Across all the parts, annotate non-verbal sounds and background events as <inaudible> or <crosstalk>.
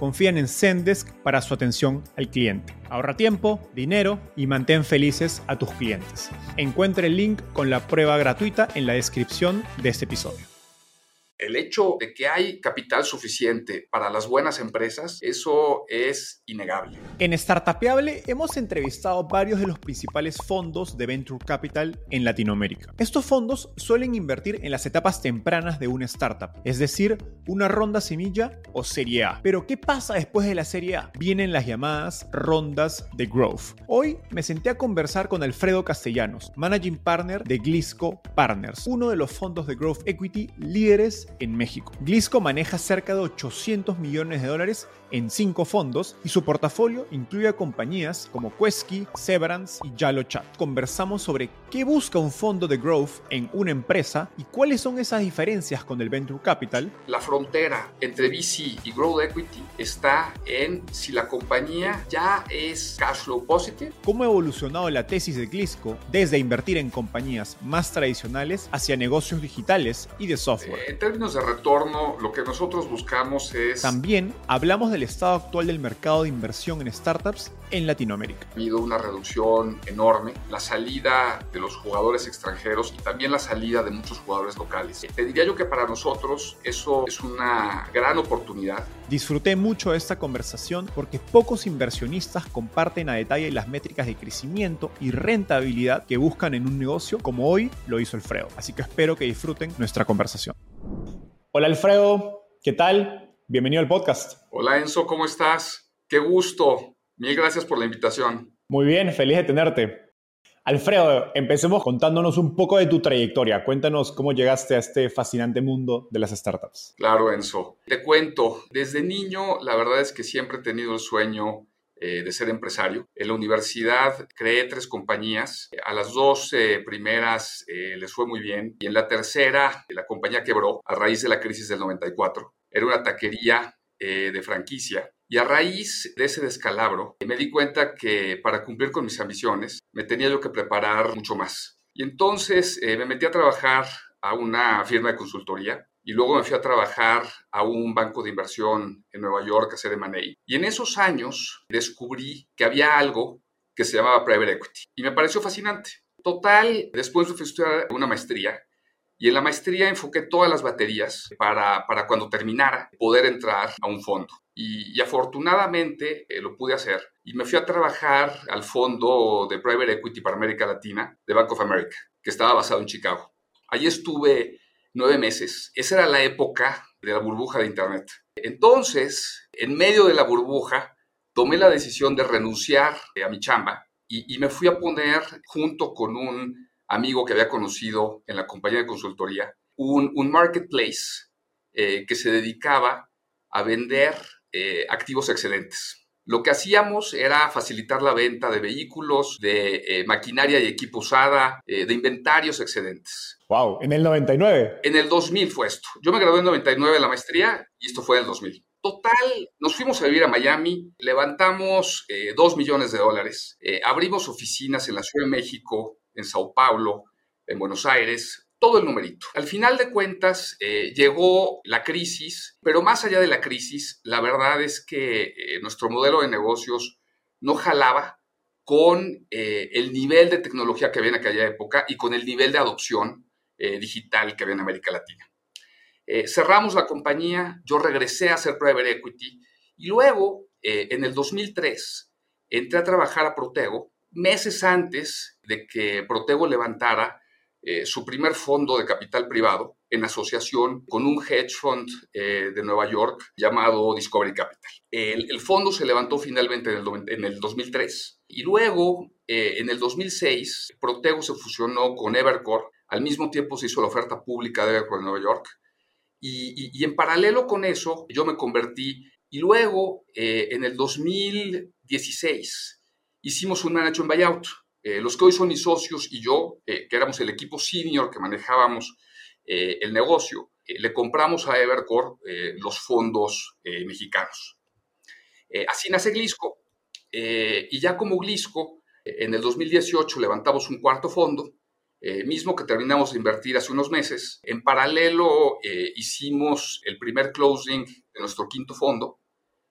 confían en Zendesk para su atención al cliente. Ahorra tiempo, dinero y mantén felices a tus clientes. Encuentre el link con la prueba gratuita en la descripción de este episodio. El hecho de que hay capital suficiente para las buenas empresas, eso es innegable. En Startupeable hemos entrevistado varios de los principales fondos de Venture Capital en Latinoamérica. Estos fondos suelen invertir en las etapas tempranas de una startup, es decir, una ronda semilla o serie A. Pero ¿qué pasa después de la serie A? Vienen las llamadas rondas de growth. Hoy me senté a conversar con Alfredo Castellanos, Managing Partner de Glisco Partners, uno de los fondos de growth equity líderes en México. Glisco maneja cerca de 800 millones de dólares en cinco fondos y su portafolio incluye a compañías como Quesky, Severance y YaloChat. Conversamos sobre qué busca un fondo de growth en una empresa y cuáles son esas diferencias con el venture capital. La frontera entre VC y growth equity está en si la compañía ya es cash flow positive. ¿Cómo ha evolucionado la tesis de Glisco desde invertir en compañías más tradicionales hacia negocios digitales y de software? En términos de retorno, lo que nosotros buscamos es... También hablamos de el estado actual del mercado de inversión en startups en Latinoamérica. Ha habido una reducción enorme, la salida de los jugadores extranjeros y también la salida de muchos jugadores locales. Te diría yo que para nosotros eso es una gran oportunidad. Disfruté mucho esta conversación porque pocos inversionistas comparten a detalle las métricas de crecimiento y rentabilidad que buscan en un negocio como hoy lo hizo Alfredo. Así que espero que disfruten nuestra conversación. Hola Alfredo, ¿qué tal? Bienvenido al podcast. Hola Enzo, ¿cómo estás? Qué gusto. Mil gracias por la invitación. Muy bien, feliz de tenerte. Alfredo, empecemos contándonos un poco de tu trayectoria. Cuéntanos cómo llegaste a este fascinante mundo de las startups. Claro, Enzo. Te cuento, desde niño la verdad es que siempre he tenido el sueño eh, de ser empresario. En la universidad creé tres compañías. A las dos primeras eh, les fue muy bien y en la tercera la compañía quebró a raíz de la crisis del 94 era una taquería eh, de franquicia. Y a raíz de ese descalabro, me di cuenta que para cumplir con mis ambiciones, me tenía yo que preparar mucho más. Y entonces eh, me metí a trabajar a una firma de consultoría y luego me fui a trabajar a un banco de inversión en Nueva York, a hacer M&A. Y en esos años descubrí que había algo que se llamaba private equity y me pareció fascinante. Total, después fui estudiar una maestría y en la maestría enfoqué todas las baterías para, para cuando terminara poder entrar a un fondo. Y, afortunadamente eh, lo pude hacer. Y me fui a trabajar al fondo de Private Equity para América Latina de Bank of America, que estaba basado en Chicago. Allí estuve nueve meses. Esa era la época de la burbuja de Internet. Entonces, en medio de la burbuja, tomé la decisión de renunciar a mi chamba y, y me fui a poner junto con un amigo que había conocido en la compañía de consultoría, un, marketplace eh, que se dedicaba a vender eh, activos excedentes. Lo que hacíamos era facilitar la venta de vehículos, de eh, maquinaria y equipo usada, de inventarios excedentes. ¡Wow! ¿En el 99? En el 2000 fue esto. Yo me gradué en 99 de la maestría y esto fue en el 2000. Total, nos fuimos a vivir a Miami, levantamos 2 millones de dólares, abrimos oficinas en la Ciudad de México, en Sao Paulo, en Buenos Aires, todo el numerito. Al final de cuentas, eh, llegó la crisis, pero más allá de la crisis, la verdad es que eh, nuestro modelo de negocios no jalaba con eh, el nivel de tecnología que había en aquella época y con el nivel de adopción digital que había en América Latina. Cerramos la compañía, yo regresé a hacer private equity y luego, en el 2003, entré a trabajar a Protego meses antes de que Protego levantara eh, su primer fondo de capital privado en asociación con un hedge fund de Nueva York llamado Discovery Capital. El, fondo se levantó finalmente en el, en el 2003 y luego, en el 2006, Protego se fusionó con Evercore. Al mismo tiempo se hizo la oferta pública de Evercore en Nueva York y, en paralelo con eso, yo me convertí y luego eh, en el 2016 hicimos un management buyout. Eh, los que hoy son mis socios y yo, eh, que éramos el equipo senior que manejábamos el negocio, le compramos a Evercore los fondos mexicanos. así nace Glisco. y ya como Glisco, en el 2018 levantamos un cuarto fondo eh, mismo que terminamos de invertir hace unos meses. En paralelo eh, hicimos el primer closing de nuestro quinto fondo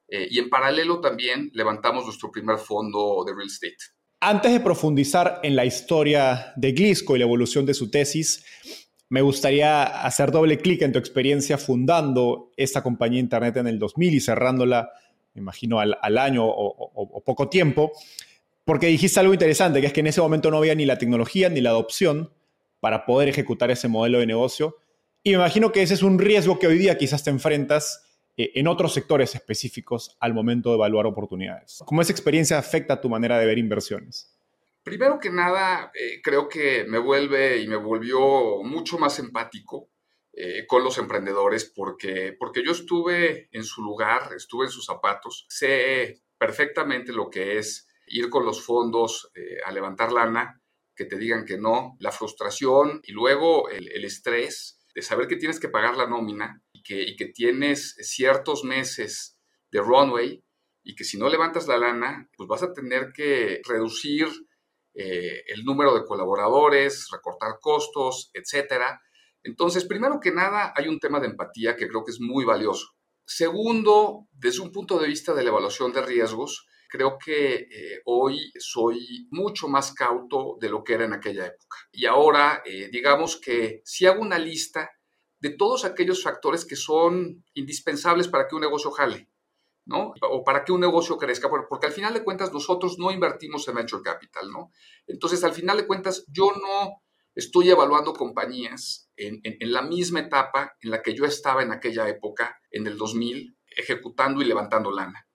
eh, y en paralelo también levantamos nuestro primer fondo de real estate. Antes de profundizar en la historia de Glisco y la evolución de su tesis, me gustaría hacer doble clic en tu experiencia fundando esta compañía internet en el 2000 y cerrándola, me imagino, al, año o poco tiempo. Porque dijiste algo interesante, que es que en ese momento no había ni la tecnología ni la adopción para poder ejecutar ese modelo de negocio. Y me imagino que ese es un riesgo que hoy día quizás te enfrentas en otros sectores específicos al momento de evaluar oportunidades. ¿Cómo esa experiencia afecta tu manera de ver inversiones? Primero que nada, eh, creo que me vuelve y me volvió mucho más empático eh, con los emprendedores porque, porque yo estuve en su lugar, estuve en sus zapatos, sé perfectamente lo que es ir con los fondos eh, a levantar lana, que te digan que no, la frustración y luego el, estrés de saber que tienes que pagar la nómina y que, tienes ciertos meses de runway y que si no levantas la lana, pues vas a tener que reducir eh, el número de colaboradores, recortar costos, etcétera. Entonces, primero que nada, hay un tema de empatía que creo que es muy valioso. Segundo, desde un punto de vista de la evaluación de riesgos, creo que eh, hoy soy mucho más cauto de lo que era en aquella época. Y ahora, eh, digamos que si hago una lista de todos aquellos factores que son indispensables para que un negocio jale, ¿no? O para que un negocio crezca, porque al final de cuentas nosotros no invertimos en venture capital, ¿no? Entonces, al final de cuentas, yo no estoy evaluando compañías en, la misma etapa en la que yo estaba en aquella época, en el 2000, ejecutando y levantando lana.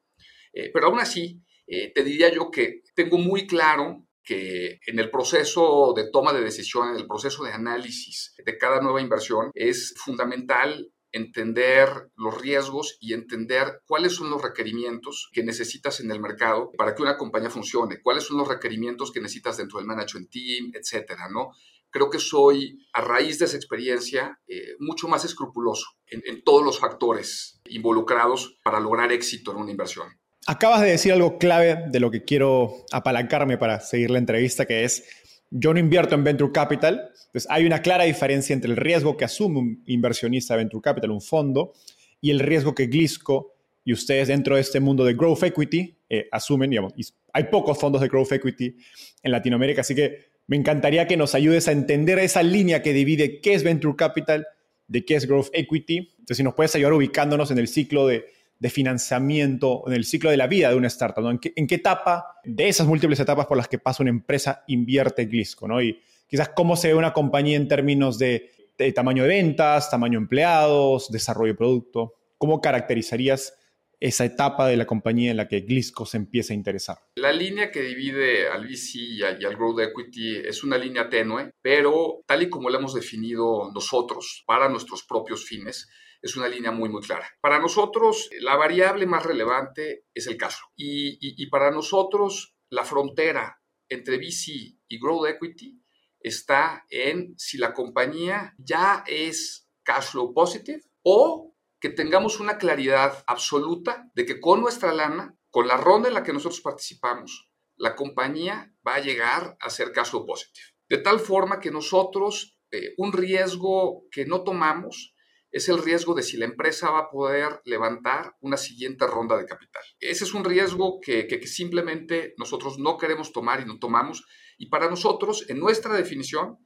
Eh, pero aún así, eh, te diría yo que tengo muy claro que en el proceso de toma de decisión, en el proceso de análisis de cada nueva inversión, es fundamental entender los riesgos y entender cuáles son los requerimientos que necesitas en el mercado para que una compañía funcione, cuáles son los requerimientos que necesitas dentro del management team, etcétera, ¿no? Creo que soy, a raíz de esa experiencia, eh, mucho más escrupuloso en todos los factores involucrados para lograr éxito en una inversión. Acabas de decir algo clave de lo que quiero apalancarme para seguir la entrevista, que es, yo no invierto en Venture Capital, entonces hay una clara diferencia entre el riesgo que asume un inversionista de Venture Capital, un fondo, y el riesgo que Glisco y ustedes dentro de este mundo de Growth Equity eh, asumen, digamos, y hay pocos fondos de Growth Equity en Latinoamérica, así que me encantaría que nos ayudes a entender esa línea que divide qué es Venture Capital de qué es Growth Equity. Entonces, si nos puedes ayudar ubicándonos en el ciclo de de financiamiento en el ciclo de la vida de una startup? ¿En, qué, etapa de esas múltiples etapas por las que pasa una empresa invierte Glisco? ¿no? Y quizás cómo se ve una compañía en términos de, tamaño de ventas, tamaño de empleados, desarrollo de producto. ¿Cómo caracterizarías esa etapa de la compañía en la que Glisco se empieza a interesar? La línea que divide al VC y al Growth Equity es una línea tenue, pero tal y como la hemos definido nosotros para nuestros propios fines, es una línea muy, muy clara. Para nosotros, la variable más relevante es el caso. Y, y, para nosotros, la frontera entre VC y Growth Equity está en si la compañía ya es cash flow positive o que tengamos una claridad absoluta de que con nuestra lana, con la ronda en la que nosotros participamos, la compañía va a llegar a ser cash flow positive. De tal forma que nosotros, eh, un riesgo que no tomamos es el riesgo de si la empresa va a poder levantar una siguiente ronda de capital. Ese es un riesgo que, simplemente nosotros no queremos tomar y no tomamos. Y para nosotros, en nuestra definición,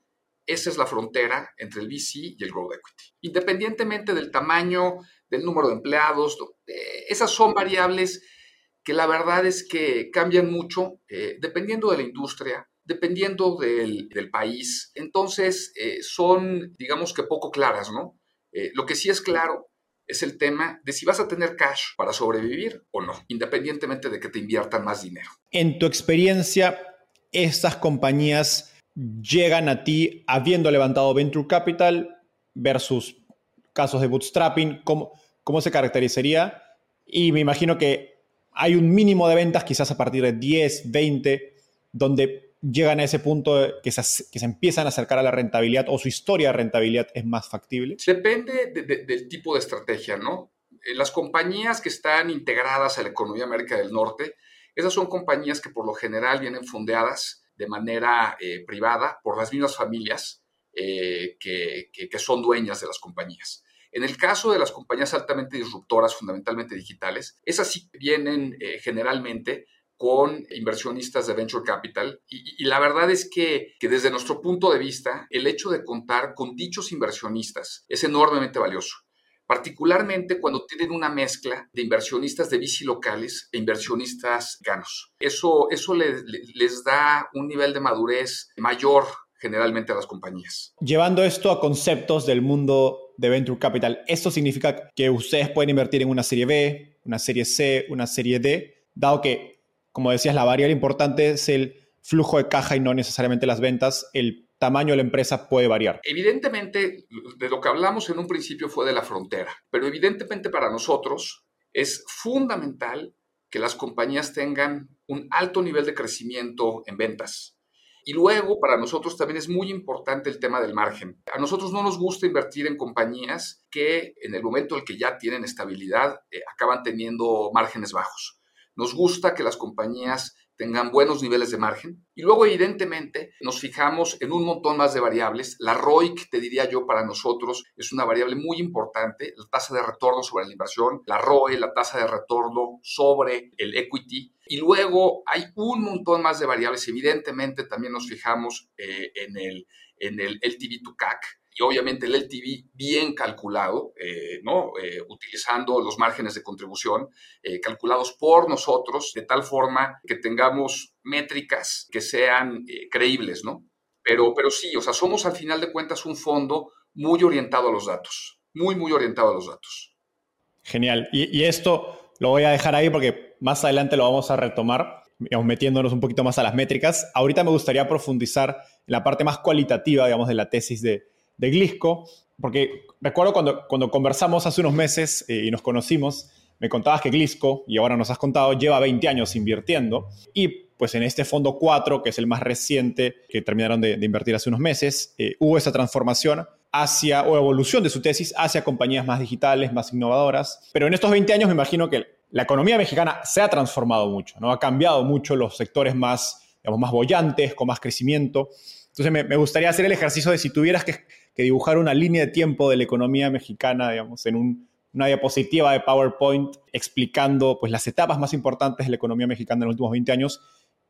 esa es la frontera entre el VC y el Growth Equity. Independientemente del tamaño, del número de empleados, eh, esas son variables que la verdad es que cambian mucho eh, dependiendo de la industria, dependiendo del, país. Entonces, eh, son, digamos que poco claras, ¿no? Lo que sí es claro es el tema de si vas a tener cash para sobrevivir o no, independientemente de que te inviertan más dinero. En tu experiencia, estas compañías llegan a ti habiendo levantado venture capital versus casos de bootstrapping, ¿cómo, cómo se caracterizaría? Y me imagino que hay un mínimo de ventas, quizás a partir de 10, 20, donde llegan a ese punto que se, que se empiezan a acercar a la rentabilidad o su historia de rentabilidad es más factible? Depende del tipo de estrategia, ¿no? Eh, las compañías que están integradas a la economía de América del Norte, esas son compañías que por lo general vienen fondeadas de manera eh, privada por las mismas familias eh, que, son dueñas de las compañías. En el caso de las compañías altamente disruptoras, fundamentalmente digitales, esas sí vienen generalmente con inversionistas de venture capital y, la verdad es que, que, desde nuestro punto de vista el hecho de contar con dichos inversionistas es enormemente valioso particularmente cuando tienen una mezcla de inversionistas de bici locales e inversionistas ganos. Eso, eso les da un nivel de madurez mayor generalmente a las compañías. Llevando esto a conceptos del mundo de Venture Capital, ¿esto significa que ustedes pueden invertir en una serie B, una serie C, una serie D, dado que, como decías, la variable importante es el flujo de caja y no necesariamente las ventas, el tamaño de la empresa puede variar. Evidentemente, de lo que hablamos en un principio fue de la frontera, pero evidentemente para nosotros es fundamental que las compañías tengan un alto nivel de crecimiento en ventas. Y luego, para nosotros también es muy importante el tema del margen. A nosotros no nos gusta invertir en compañías que en el momento en el que ya tienen estabilidad eh, acaban teniendo márgenes bajos. Nos gusta que las compañías tengan buenos niveles de margen. Y luego, evidentemente, nos fijamos en un montón más de variables. La ROIC, te diría yo, para nosotros es una variable muy importante, la tasa de retorno sobre la inversión, la ROE, la tasa de retorno sobre el equity. Y luego hay un montón más de variables. Evidentemente, también nos fijamos eh, en, el, en el LTV to CAC, y obviamente el LTV bien calculado, eh, ¿no? Eh, utilizando los márgenes de contribución eh, calculados por nosotros, de tal forma que tengamos métricas que sean creíbles, ¿no? Pero, pero sí, o sea, somos al final de cuentas un fondo muy orientado a los datos, muy, muy orientado a los datos. Genial. Y, esto lo voy a dejar ahí porque más adelante lo vamos a retomar, digamos, metiéndonos un poquito más a las métricas. Ahorita me gustaría profundizar en la parte más cualitativa, digamos, de la tesis de, de Glisco, porque recuerdo cuando, cuando conversamos hace unos meses eh, y nos conocimos, me contabas que Glisco, y ahora nos has contado, lleva 20 años invirtiendo y pues en este fondo 4, que es el más reciente que terminaron de, invertir hace unos meses, eh, hubo esa transformación hacia, o evolución de su tesis hacia compañías más digitales, más innovadoras. Pero en estos 20 años me imagino que la economía mexicana se ha transformado mucho, ¿no? Ha cambiado mucho los sectores más, digamos, más bollantes, con más crecimiento. Entonces me, me gustaría hacer el ejercicio de si tuvieras que que dibujar una línea de tiempo de la economía mexicana, digamos, en una diapositiva de PowerPoint explicando pues, las etapas más importantes de la economía mexicana en los últimos 20 años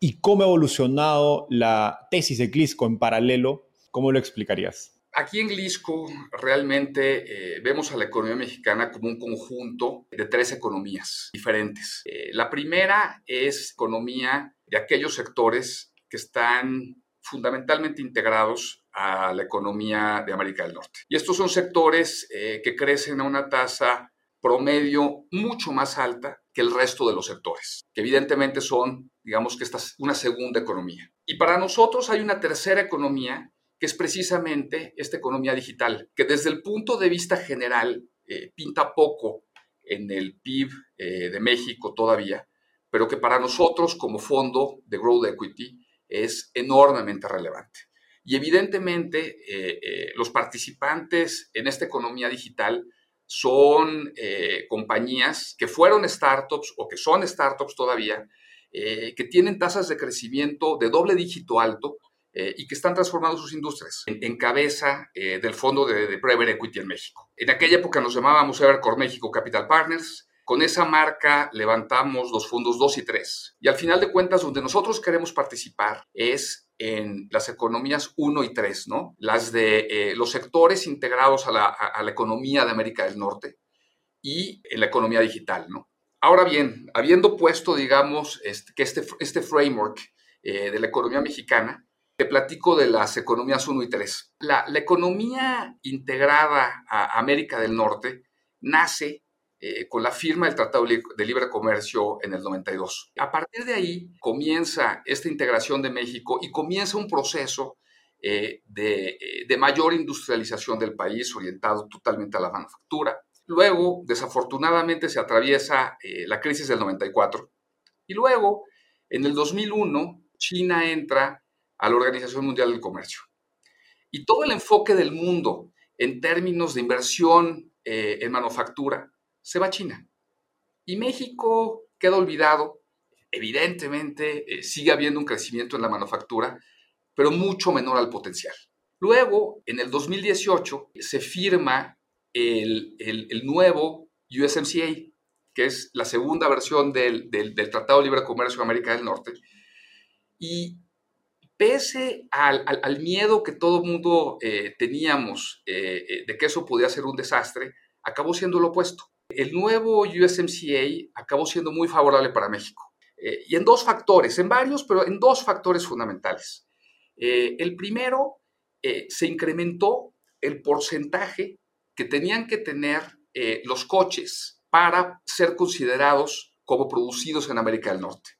y cómo ha evolucionado la tesis de Glisco en paralelo, ¿cómo lo explicarías? Aquí en Glisco realmente eh, vemos a la economía mexicana como un conjunto de tres economías diferentes. Eh, la primera es economía de aquellos sectores que están fundamentalmente integrados a la economía de América del Norte. Y estos son sectores eh, que crecen a una tasa promedio mucho más alta que el resto de los sectores, que evidentemente son, digamos que esta es una segunda economía. Y para nosotros hay una tercera economía, que es precisamente esta economía digital, que desde el punto de vista general eh, pinta poco en el PIB eh, de México todavía, pero que para nosotros como fondo de Growth Equity es enormemente relevante. Y evidentemente eh, eh, los participantes en esta economía digital son eh, compañías que fueron startups o que son startups todavía, que tienen tasas de crecimiento de doble dígito alto y que están transformando sus industrias en, cabeza del fondo de, de, Private Equity en México. En aquella época nos llamábamos Evercore México Capital Partners, Con esa marca levantamos los fondos 2 y 3. Y al final de cuentas, donde nosotros queremos participar es en las economías 1 y 3, ¿no? Las de eh, los sectores integrados a la, economía de América del Norte y en la economía digital, ¿no? Ahora bien, habiendo puesto, digamos, este, que este, este framework eh, de la economía mexicana, te platico de las economías 1 y 3. La, economía integrada a América del Norte nace eh, con la firma del Tratado de Libre Comercio en el 92. A partir de ahí comienza esta integración de México y comienza un proceso eh, de, eh, de, mayor industrialización del país orientado totalmente a la manufactura. Luego, desafortunadamente, se atraviesa la crisis del 94 y luego, en el 2001, China entra a la Organización Mundial del Comercio. Y todo el enfoque del mundo en términos de inversión eh, en manufactura se va a China. Y México queda olvidado. Evidentemente eh, sigue habiendo un crecimiento en la manufactura, pero mucho menor al potencial. Luego, en el 2018, se firma el, nuevo USMCA, que es la segunda versión del, del, Tratado de Libre Comercio de América del Norte. Y pese al, miedo que todo el mundo eh, teníamos eh, de que eso podía ser un desastre, acabó siendo lo opuesto. El nuevo USMCA acabó siendo muy favorable para México. y en dos factores, en varios, pero en dos factores fundamentales. el primero, se incrementó el porcentaje que tenían que tener los coches para ser considerados como producidos en América del Norte.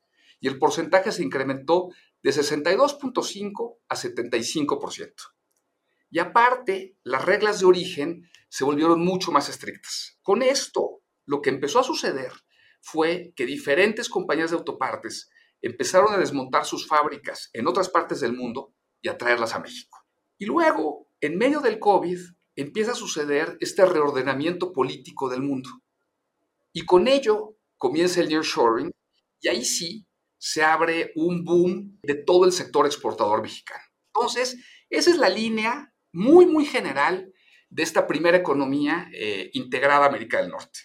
Y el porcentaje se incrementó de 62.5 a 75%. Y aparte, las reglas de origen se volvieron mucho más estrictas. Con esto, lo que empezó a suceder fue que diferentes compañías de autopartes empezaron a desmontar sus fábricas en otras partes del mundo y a traerlas a México. Y luego, en medio del COVID, empieza a suceder este reordenamiento político del mundo. Y con ello comienza el nearshoring y ahí sí se abre un boom de todo el sector exportador mexicano. Entonces, esa es la línea muy, muy general de esta primera economía eh, integrada a América del Norte.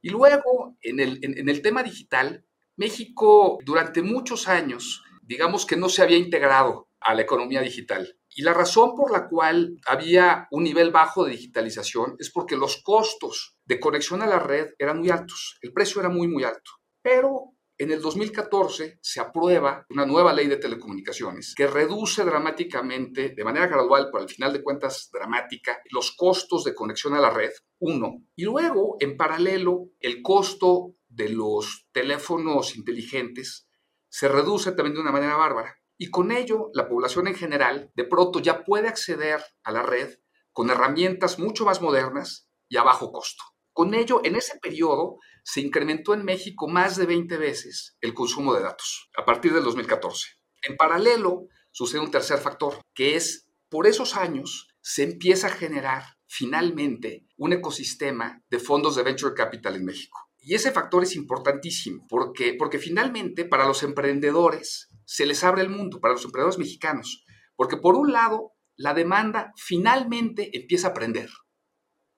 Y luego, en el, en el tema digital, México durante muchos años, digamos que no se había integrado a la economía digital. Y la razón por la cual había un nivel bajo de digitalización es porque los costos de conexión a la red eran muy altos, el precio era muy, muy alto. Pero en el 2014 se aprueba una nueva ley de telecomunicaciones que reduce dramáticamente, de manera gradual, pero al final de cuentas dramática, los costos de conexión a la red, uno. Y luego, en paralelo, el costo de los teléfonos inteligentes se reduce también de una manera bárbara. Y con ello, la población en general de pronto ya puede acceder a la red con herramientas mucho más modernas y a bajo costo. Con ello, en ese periodo se incrementó en México más de 20 veces el consumo de datos a partir del 2014. En paralelo, sucede un tercer factor, que es por esos años se empieza a generar finalmente un ecosistema de fondos de venture capital en México. Y ese factor es importantísimo porque, porque finalmente para los emprendedores se les abre el mundo, para los emprendedores mexicanos, porque por un lado la demanda finalmente empieza a aprender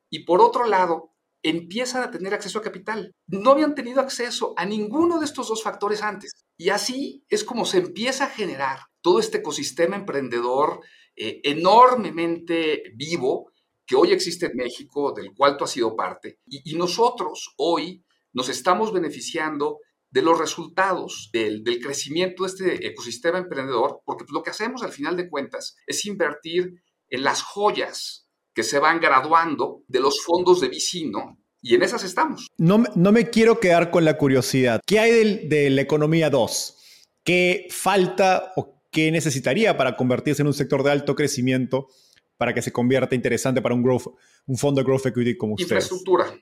y por otro lado empiezan a tener acceso a capital. No habían tenido acceso a ninguno de estos dos factores antes. Y así es como se empieza a generar todo este ecosistema emprendedor eh, enormemente vivo que hoy existe en México, del cual tú has sido parte. Y, nosotros hoy nos estamos beneficiando de los resultados del, del, crecimiento de este ecosistema emprendedor, porque lo que hacemos al final de cuentas es invertir en las joyas que se van graduando de los fondos de vicino y en esas estamos. No, no me quiero quedar con la curiosidad. ¿Qué hay de, la economía 2? ¿Qué falta o qué necesitaría para convertirse en un sector de alto crecimiento para que se convierta interesante para un, growth, un fondo de growth equity como ustedes? Infraestructura.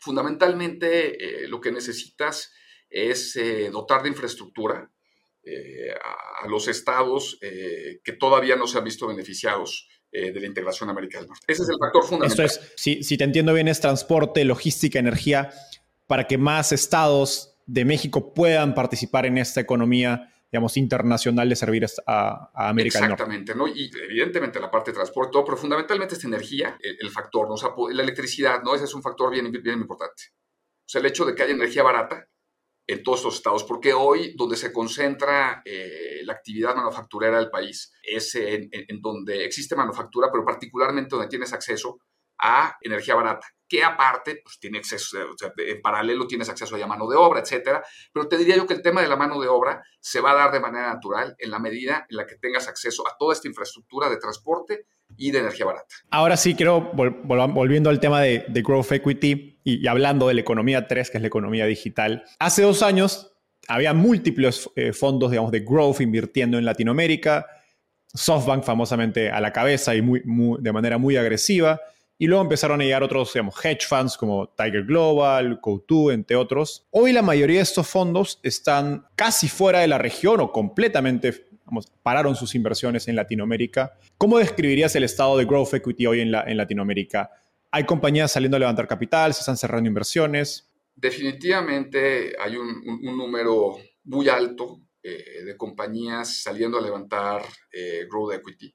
Fundamentalmente eh, lo que necesitas es eh, dotar de infraestructura eh, a, a, los estados que todavía no se han visto beneficiados eh, de la integración americana del Norte. Ese es el factor fundamental. Esto es, si, si te entiendo bien, es transporte, logística, energía, para que más estados de México puedan participar en esta economía digamos, internacional de servir a, América del Norte. Exactamente, ¿no? Y evidentemente la parte de transporte, pero fundamentalmente esta energía, el, factor, ¿no? O sea, la electricidad, ¿no? Ese es un factor bien, bien importante. O sea, el hecho de que haya energía barata en todos estos estados, porque hoy donde se concentra eh, la actividad manufacturera del país es en, donde existe manufactura, pero particularmente donde tienes acceso a energía barata, que aparte, pues tiene acceso, o sea, en paralelo tienes acceso a mano de obra, etcétera. Pero te diría yo que el tema de la mano de obra se va a dar de manera natural en la medida en la que tengas acceso a toda esta infraestructura de transporte y de energía barata. Ahora sí, quiero, volviendo al tema de, Growth Equity y, hablando de la economía 3, que es la economía digital. Hace dos años había múltiples eh, fondos, digamos, de growth invirtiendo en Latinoamérica. SoftBank famosamente a la cabeza y muy, de manera muy agresiva. Y luego empezaron a llegar otros, digamos, hedge funds como Tiger Global, Co2, entre otros. Hoy la mayoría de estos fondos están casi fuera de la región o completamente, pararon sus inversiones en Latinoamérica. ¿Cómo describirías el estado de growth equity hoy en, la, en Latinoamérica? ¿Hay compañías saliendo a levantar capital? ¿Se están cerrando inversiones? Definitivamente hay un, número muy alto eh, de compañías saliendo a levantar eh, growth equity.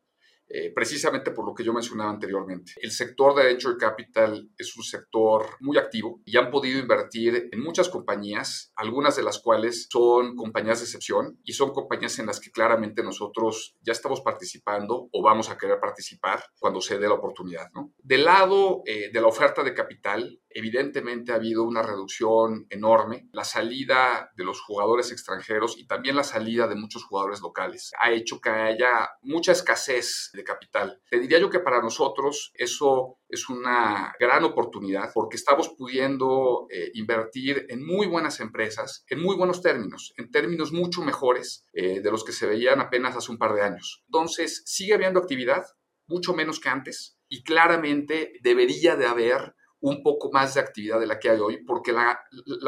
Eh, precisamente por lo que yo mencionaba anteriormente. El sector de venture capital es un sector muy activo y han podido invertir en muchas compañías, algunas de las cuales son compañías de excepción y son compañías en las que claramente nosotros ya estamos participando o vamos a querer participar cuando se dé la oportunidad. Del lado eh, de la oferta de capital, evidentemente ha habido una reducción enorme. La salida de los jugadores extranjeros y también la salida de muchos jugadores locales ha hecho que haya mucha escasez de capital. Te diría yo que para nosotros eso es una gran oportunidad porque estamos pudiendo eh, invertir en muy buenas empresas, en muy buenos términos, en términos mucho mejores eh, de los que se veían apenas hace un par de años. Entonces, sigue habiendo actividad, mucho menos que antes, y claramente debería de haber un poco más de actividad de la que hay hoy, porque la,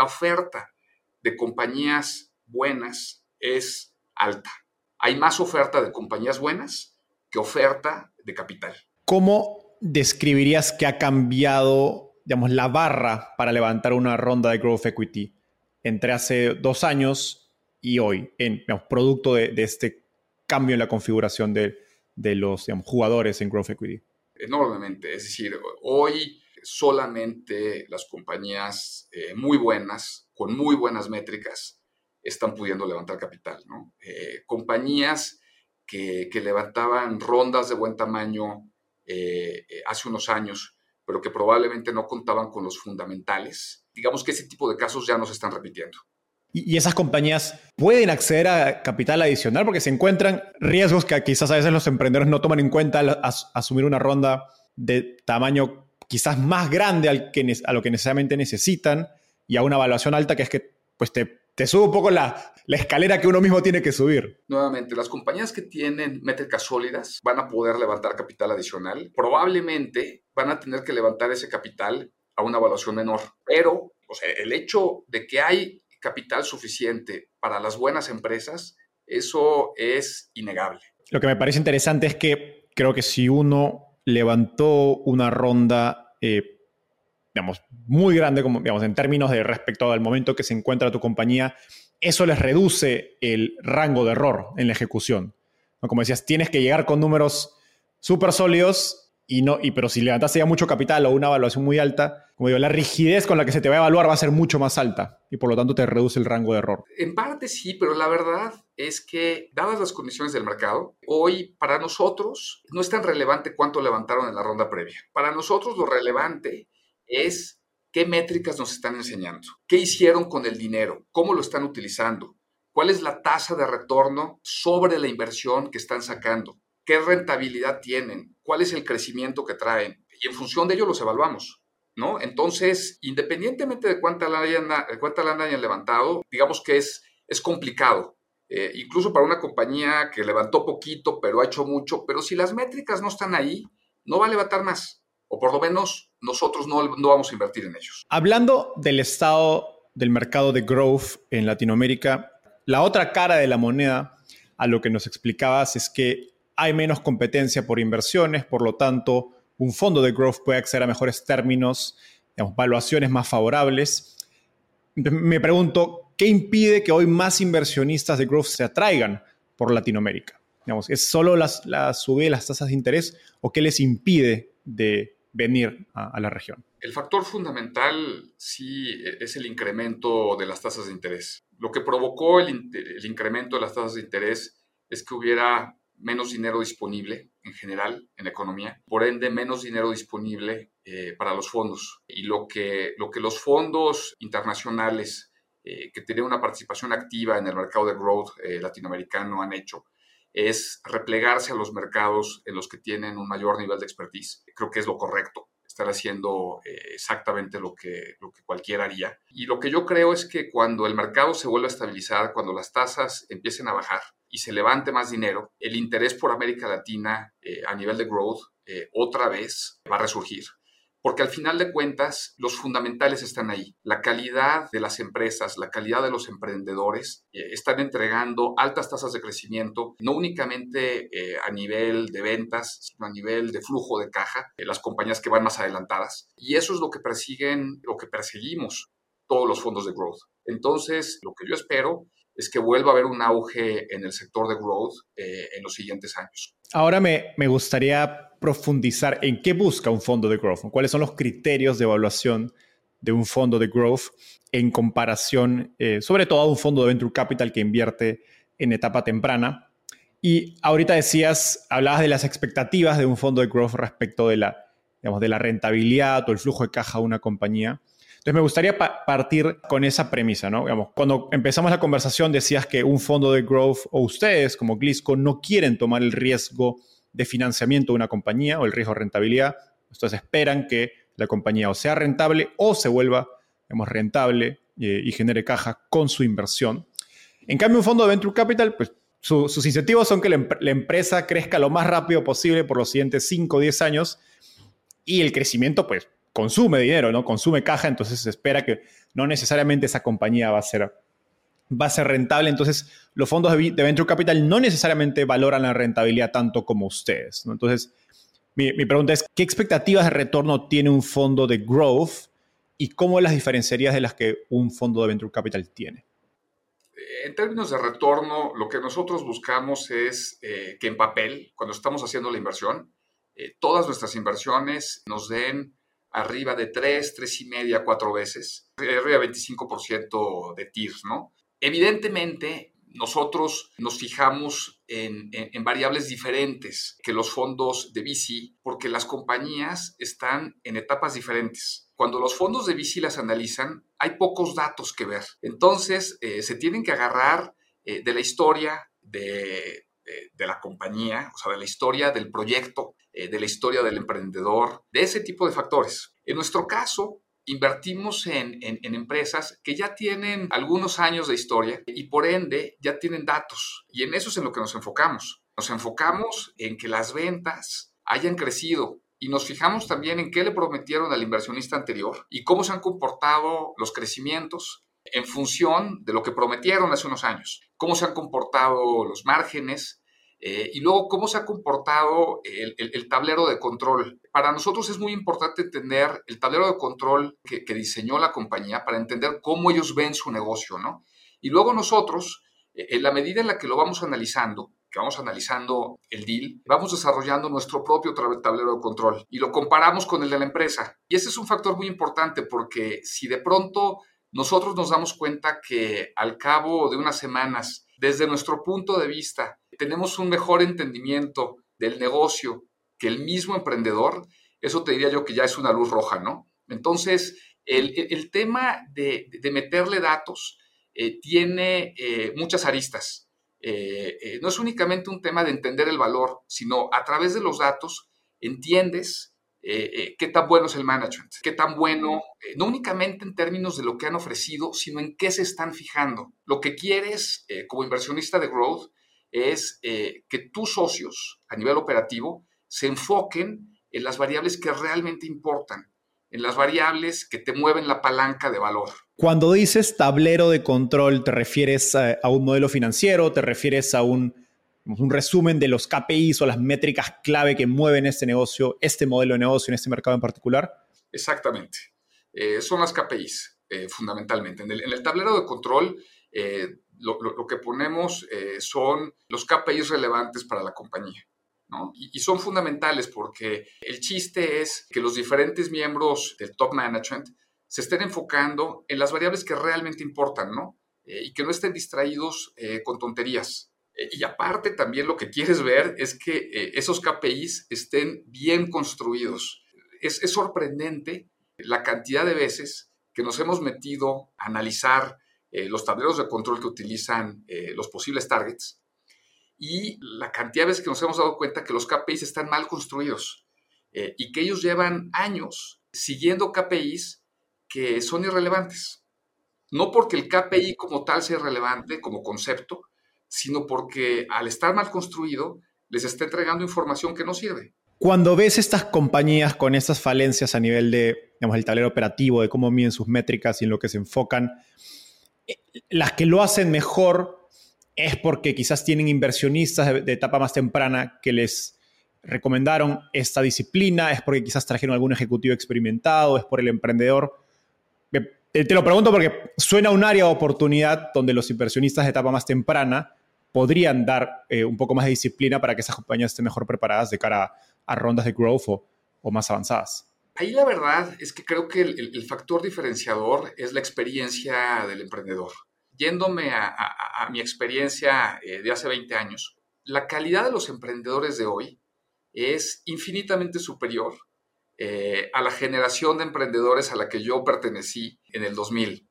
oferta de compañías buenas es alta. Hay más oferta de compañías buenas que oferta de capital. ¿Cómo describirías que ha cambiado, digamos, la barra para levantar una ronda de growth equity entre hace dos años y hoy, en producto de, este cambio en la configuración de, los jugadores en growth equity? Enormemente. Es decir, hoy solamente las compañías eh, muy buenas, con muy buenas métricas, están pudiendo levantar capital. Eh, compañías que, levantaban rondas de buen tamaño eh, hace unos años, pero que probablemente no contaban con los fundamentales. Digamos que ese tipo de casos ya no se están repitiendo. Y esas compañías pueden acceder a capital adicional porque se encuentran riesgos que quizás a veces los emprendedores no toman en cuenta al asumir una ronda de tamaño quizás más grande al que, a lo que necesariamente necesitan y a una evaluación alta que es que pues te, te sube un poco la, la, escalera que uno mismo tiene que subir. Nuevamente, las compañías que tienen métricas sólidas van a poder levantar capital adicional. Probablemente van a tener que levantar ese capital a una evaluación menor, pero o sea, el hecho de que hay capital suficiente para las buenas empresas, eso es innegable. Lo que me parece interesante es que creo que si uno levantó una ronda, eh, digamos, muy grande, como, digamos, en términos de respecto al momento que se encuentra tu compañía, eso les reduce el rango de error en la ejecución. Como decías, tienes que llegar con números súper sólidos y no, y, pero si levantaste ya mucho capital o una evaluación muy alta, como digo, la rigidez con la que se te va a evaluar va a ser mucho más alta y por lo tanto te reduce el rango de error. En parte sí, pero la verdad es que, dadas las condiciones del mercado, hoy para nosotros no es tan relevante cuánto levantaron en la ronda previa. Para nosotros lo relevante es qué métricas nos están enseñando, qué hicieron con el dinero, cómo lo están utilizando, cuál es la tasa de retorno sobre la inversión que están sacando, qué rentabilidad tienen, cuál es el crecimiento que traen. Y en función de ello los evaluamos. ¿No? Entonces, independientemente de cuánta lana hayan, cuánta lana hayan levantado, digamos que es, es complicado eh, incluso para una compañía que levantó poquito, pero ha hecho mucho, pero si las métricas no están ahí, no va a levantar más, o por lo menos nosotros no, no vamos a invertir en ellos. Hablando del estado del mercado de growth en Latinoamérica, la otra cara de la moneda a lo que nos explicabas es que hay menos competencia por inversiones, por lo tanto, un fondo de growth puede acceder a mejores términos, digamos, valuaciones más favorables. Me pregunto, ¿qué impide que hoy más inversionistas de growth se atraigan por Latinoamérica? Digamos, ¿Es solo las subida las tasas de interés o qué les impide de, venir a, la región? El factor fundamental sí e, es el incremento de las tasas de interés. Lo que provocó el, incremento de las tasas de interés es que hubiera menos dinero disponible en general en economía, por ende menos dinero disponible eh, para los fondos. Y lo que, lo que los fondos internacionales eh, que tienen una participación activa en el mercado de growth eh, latinoamericano han hecho es replegarse a los mercados en los que tienen un mayor nivel de expertise. Creo que es lo correcto, estar haciendo eh, exactamente lo que, lo que cualquiera haría. Y lo que yo creo es que cuando el mercado se vuelva a estabilizar, cuando las tasas empiecen a bajar y se levante más dinero, el interés por América Latina a nivel de growth otra vez va a resurgir porque al final de cuentas los fundamentales están ahí. La calidad de las empresas, la calidad de los emprendedores eh, están entregando altas tasas de crecimiento, no únicamente eh, a nivel de ventas, sino a nivel de flujo de caja, de las compañías que van más adelantadas. Y eso es lo que persiguen, lo que perseguimos todos los fondos de growth. Entonces, lo que yo espero es que vuelva a haber un auge en el sector de growth eh, en los siguientes años. Ahora me, me, gustaría profundizar en qué busca un fondo de growth, cuáles son los criterios de evaluación de un fondo de growth en comparación, eh, sobre todo a un fondo de venture capital que invierte en etapa temprana. Y ahorita decías, hablabas de las expectativas de un fondo de growth respecto de la, digamos, de la rentabilidad o el flujo de caja de una compañía. Entonces me gustaría partir con esa premisa, ¿no? Digamos, cuando empezamos la conversación decías que un fondo de growth o ustedes como Glisco no quieren tomar el riesgo de financiamiento de una compañía o el riesgo de rentabilidad. Ustedes esperan que la compañía o sea rentable o se vuelva digamos, rentable eh, y genere caja con su inversión. En cambio, un fondo de venture capital, pues sus incentivos son que la, la, empresa crezca lo más rápido posible por los siguientes 5 o 10 años y el crecimiento, pues, consume dinero, ¿no? Consume caja, entonces se espera que no necesariamente esa compañía va a ser, va a ser rentable. Entonces, los fondos de, Venture Capital no necesariamente valoran la rentabilidad tanto como ustedes, Entonces, mi, pregunta es, ¿qué expectativas de retorno tiene un fondo de growth y cómo las diferenciarías de las que un fondo de Venture Capital tiene? En términos de retorno, lo que nosotros buscamos es eh, que en papel, cuando estamos haciendo la inversión, eh, todas nuestras inversiones nos den arriba de 3, 3 y media, 4 veces, arriba de 25% de TIRS, ¿no? Evidentemente, nosotros nos fijamos en, variables diferentes que los fondos de VC porque las compañías están en etapas diferentes. Cuando los fondos de VC las analizan, hay pocos datos que ver. Entonces, eh, se tienen que agarrar eh, de la historia de, de, la compañía, o sea, de la historia del proyecto, eh, de la historia del emprendedor, de ese tipo de factores. En nuestro caso, invertimos en, empresas que ya tienen algunos años de historia y por ende ya tienen datos. Y en eso es en lo que nos enfocamos. Nos enfocamos en que las ventas hayan crecido y nos fijamos también en qué le prometieron al inversionista anterior y cómo se han comportado los crecimientos en función de lo que prometieron hace unos años, cómo se han comportado los márgenes eh, y luego cómo se ha comportado el, tablero de control. Para nosotros es muy importante tener el tablero de control que, diseñó la compañía para entender cómo ellos ven su negocio, ¿no? Y luego nosotros, eh, en la medida en la que lo vamos analizando, que vamos analizando el deal, vamos desarrollando nuestro propio tablero de control y lo comparamos con el de la empresa. Y ese es un factor muy importante porque si de pronto nosotros nos damos cuenta que al cabo de unas semanas, desde nuestro punto de vista, tenemos un mejor entendimiento del negocio que el mismo emprendedor, eso te diría yo que ya es una luz roja, ¿no? Entonces, el, tema de, meterle datos eh, tiene eh, muchas aristas. Eh, no es únicamente un tema de entender el valor, sino a través de los datos entiendes eh, eh, qué tan bueno es el management, qué tan bueno, eh, no únicamente en términos de lo que han ofrecido, sino en qué se están fijando. Lo que quieres como inversionista de growth es que tus socios a nivel operativo se enfoquen en las variables que realmente importan, en las variables que te mueven la palanca de valor. Cuando dices tablero de control, ¿te refieres a un modelo financiero? ¿Te refieres a un un resumen de los KPIs o las métricas clave que mueven este negocio, este modelo de negocio en este mercado en particular? Exactamente. Eh, son las KPIs, eh, fundamentalmente. En el, tablero de control, eh, lo, que ponemos son los KPIs relevantes para la compañía. y, son fundamentales porque el chiste es que los diferentes miembros del top management se estén enfocando en las variables que realmente importan, ¿no? Eh, y que no estén distraídos eh, con tonterías. Eh, y aparte también lo que quieres ver es que esos KPIs estén bien construidos. Es, sorprendente la cantidad de veces que nos hemos metido a analizar los tableros de control que utilizan los posibles targets y la cantidad de veces que nos hemos dado cuenta que los KPIs están mal construidos y que ellos llevan años siguiendo KPIs que son irrelevantes. No porque el KPI como tal sea irrelevante como concepto, sino porque al estar mal construido les está entregando información que no sirve. Cuando ves estas compañías con estas falencias a nivel de, digamos, el tablero operativo, de cómo miden sus métricas y en lo que se enfocan, eh, las que lo hacen mejor es porque quizás tienen inversionistas de, etapa más temprana que les recomendaron esta disciplina, es porque quizás trajeron algún ejecutivo experimentado, es por el emprendedor te, lo pregunto porque suena un área de oportunidad donde los inversionistas de etapa más temprana podrían dar eh, un poco más de disciplina para que esas compañías estén mejor preparadas de cara a, rondas de growth o, más avanzadas. Ahí la verdad es que creo que el, factor diferenciador es la experiencia del emprendedor. Yéndome a, mi experiencia eh, de hace 20 años, la calidad de los emprendedores de hoy es infinitamente superior eh, a la generación de emprendedores a la que yo pertenecí en el 2000.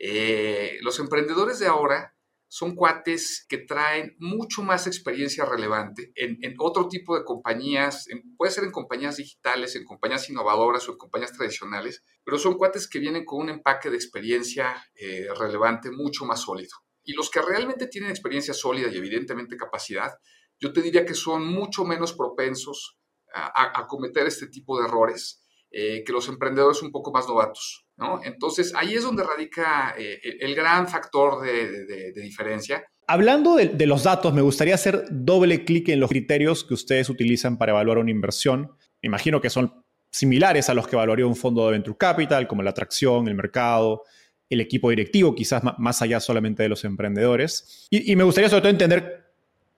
Eh, los emprendedores de ahora son cuates que traen mucho más experiencia relevante en, otro tipo de compañías, puede ser en compañías digitales, en compañías innovadoras o en compañías tradicionales, pero son cuates que vienen con un empaque de experiencia eh, relevante mucho más sólido. Y los que realmente tienen experiencia sólida y evidentemente capacidad, yo te diría que son mucho menos propensos a, cometer este tipo de errores eh, que los emprendedores un poco más novatos. ¿no? Entonces, ahí es donde radica eh, el gran factor de, diferencia. Hablando de, los datos, me gustaría hacer doble clic en los criterios que ustedes utilizan para evaluar una inversión. Me imagino que son similares a los que evaluaría un fondo de Venture Capital, como la atracción, el mercado, el equipo directivo, quizás más allá solamente de los emprendedores. Y, y me gustaría sobre todo entender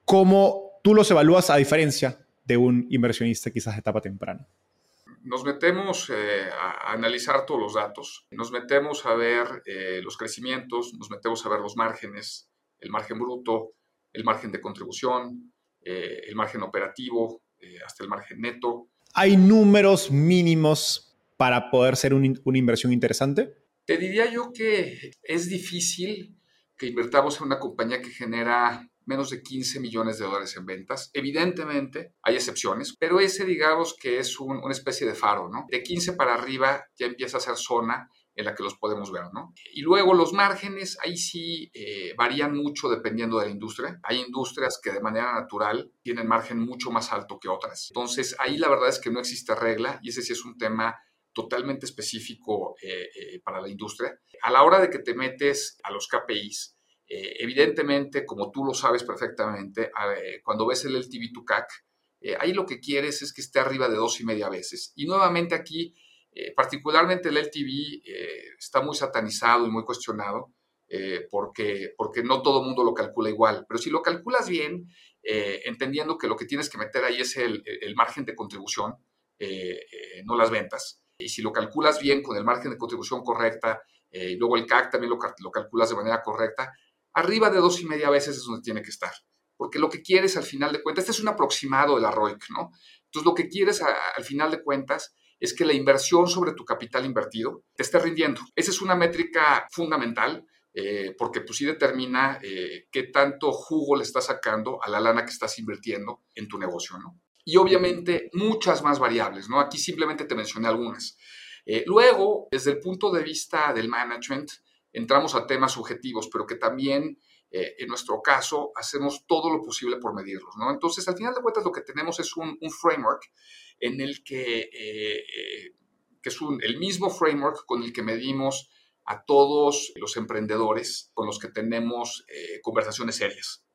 cómo tú los evalúas a diferencia de un inversionista quizás de etapa temprana? Nos metemos eh, a analizar todos los datos, nos metemos a ver eh, los crecimientos, nos metemos a ver los márgenes, el margen bruto, el margen de contribución, eh, el margen operativo, hasta el margen neto. ¿Hay números mínimos para poder ser una inversión interesante? Te diría yo que es difícil que invertamos en una compañía que genera menos de 15 millones de dólares en ventas. Evidentemente hay excepciones, pero ese digamos que es una especie de faro, ¿no? De 15 para arriba ya empieza a ser zona en la que los podemos ver, ¿no? Y luego los márgenes, ahí sí eh, varían mucho dependiendo de la industria. Hay industrias que de manera natural tienen margen mucho más alto que otras. Entonces, ahí la verdad es que no existe regla y ese sí es un tema totalmente específico eh, eh, para la industria. A la hora de que te metes a los KPIs, eh, evidentemente, como tú lo sabes perfectamente, cuando ves el LTV to CAC, eh, ahí lo que quieres es que esté arriba de dos y media veces. Y nuevamente aquí, eh, particularmente el LTV está muy satanizado y muy cuestionado porque, porque no todo el mundo lo calcula igual. Pero si lo calculas bien, entendiendo que lo que tienes que meter ahí es el, margen de contribución, no las ventas. Y si lo calculas bien con el margen de contribución correcta, y luego el CAC también lo, lo calculas de manera correcta, arriba de dos y media veces es donde tiene que estar. Porque lo que quieres al final de cuentas, este es un aproximado de la ROIC, ¿no? Entonces, lo que quieres al final de cuentas es que la inversión sobre tu capital invertido te esté rindiendo. Esa es una métrica fundamental eh, porque pues sí determina eh, qué tanto jugo le estás sacando a la lana que estás invirtiendo en tu negocio, ¿no? Y obviamente muchas más variables, ¿no? Aquí simplemente te mencioné algunas. Eh, luego, desde el punto de vista del management, entramos a temas subjetivos, pero que también eh, en nuestro caso hacemos todo lo posible por medirlos. ¿no? Entonces, al final de cuentas, lo que tenemos es un, framework en el que, eh, eh, que es el mismo framework con el que medimos a todos los emprendedores con los que tenemos conversaciones serias.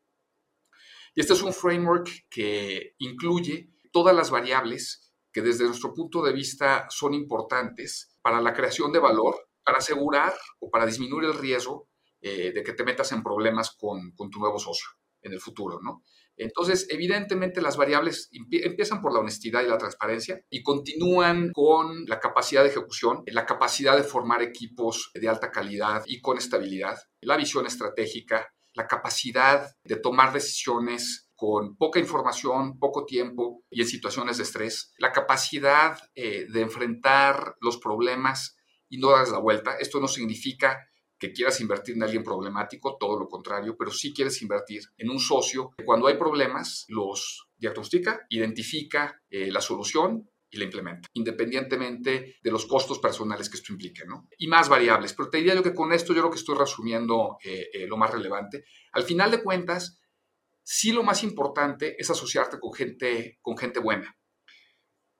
Y este es un framework que incluye todas las variables que desde nuestro punto de vista son importantes para la creación de valor para asegurar o para disminuir el riesgo eh, de que te metas en problemas con, tu nuevo socio en el futuro, ¿no? Entonces, evidentemente las variables empiezan por la honestidad y la transparencia y continúan con la capacidad de ejecución, la capacidad de formar equipos de alta calidad y con estabilidad, la visión estratégica, la capacidad de tomar decisiones con poca información, poco tiempo y en situaciones de estrés, la capacidad eh, de enfrentar los problemas y no darles la vuelta. Esto no significa que quieras invertir en alguien problemático, todo lo contrario, pero sí quieres invertir en un socio que cuando hay problemas los diagnostica, identifica eh, la solución y la implementa, independientemente de los costos personales que esto implique, ¿no? Y más variables. Pero te diría yo que con esto yo lo que estoy resumiendo eh, eh, lo más relevante. Al final de cuentas, sí lo más importante es asociarte con gente, con gente buena.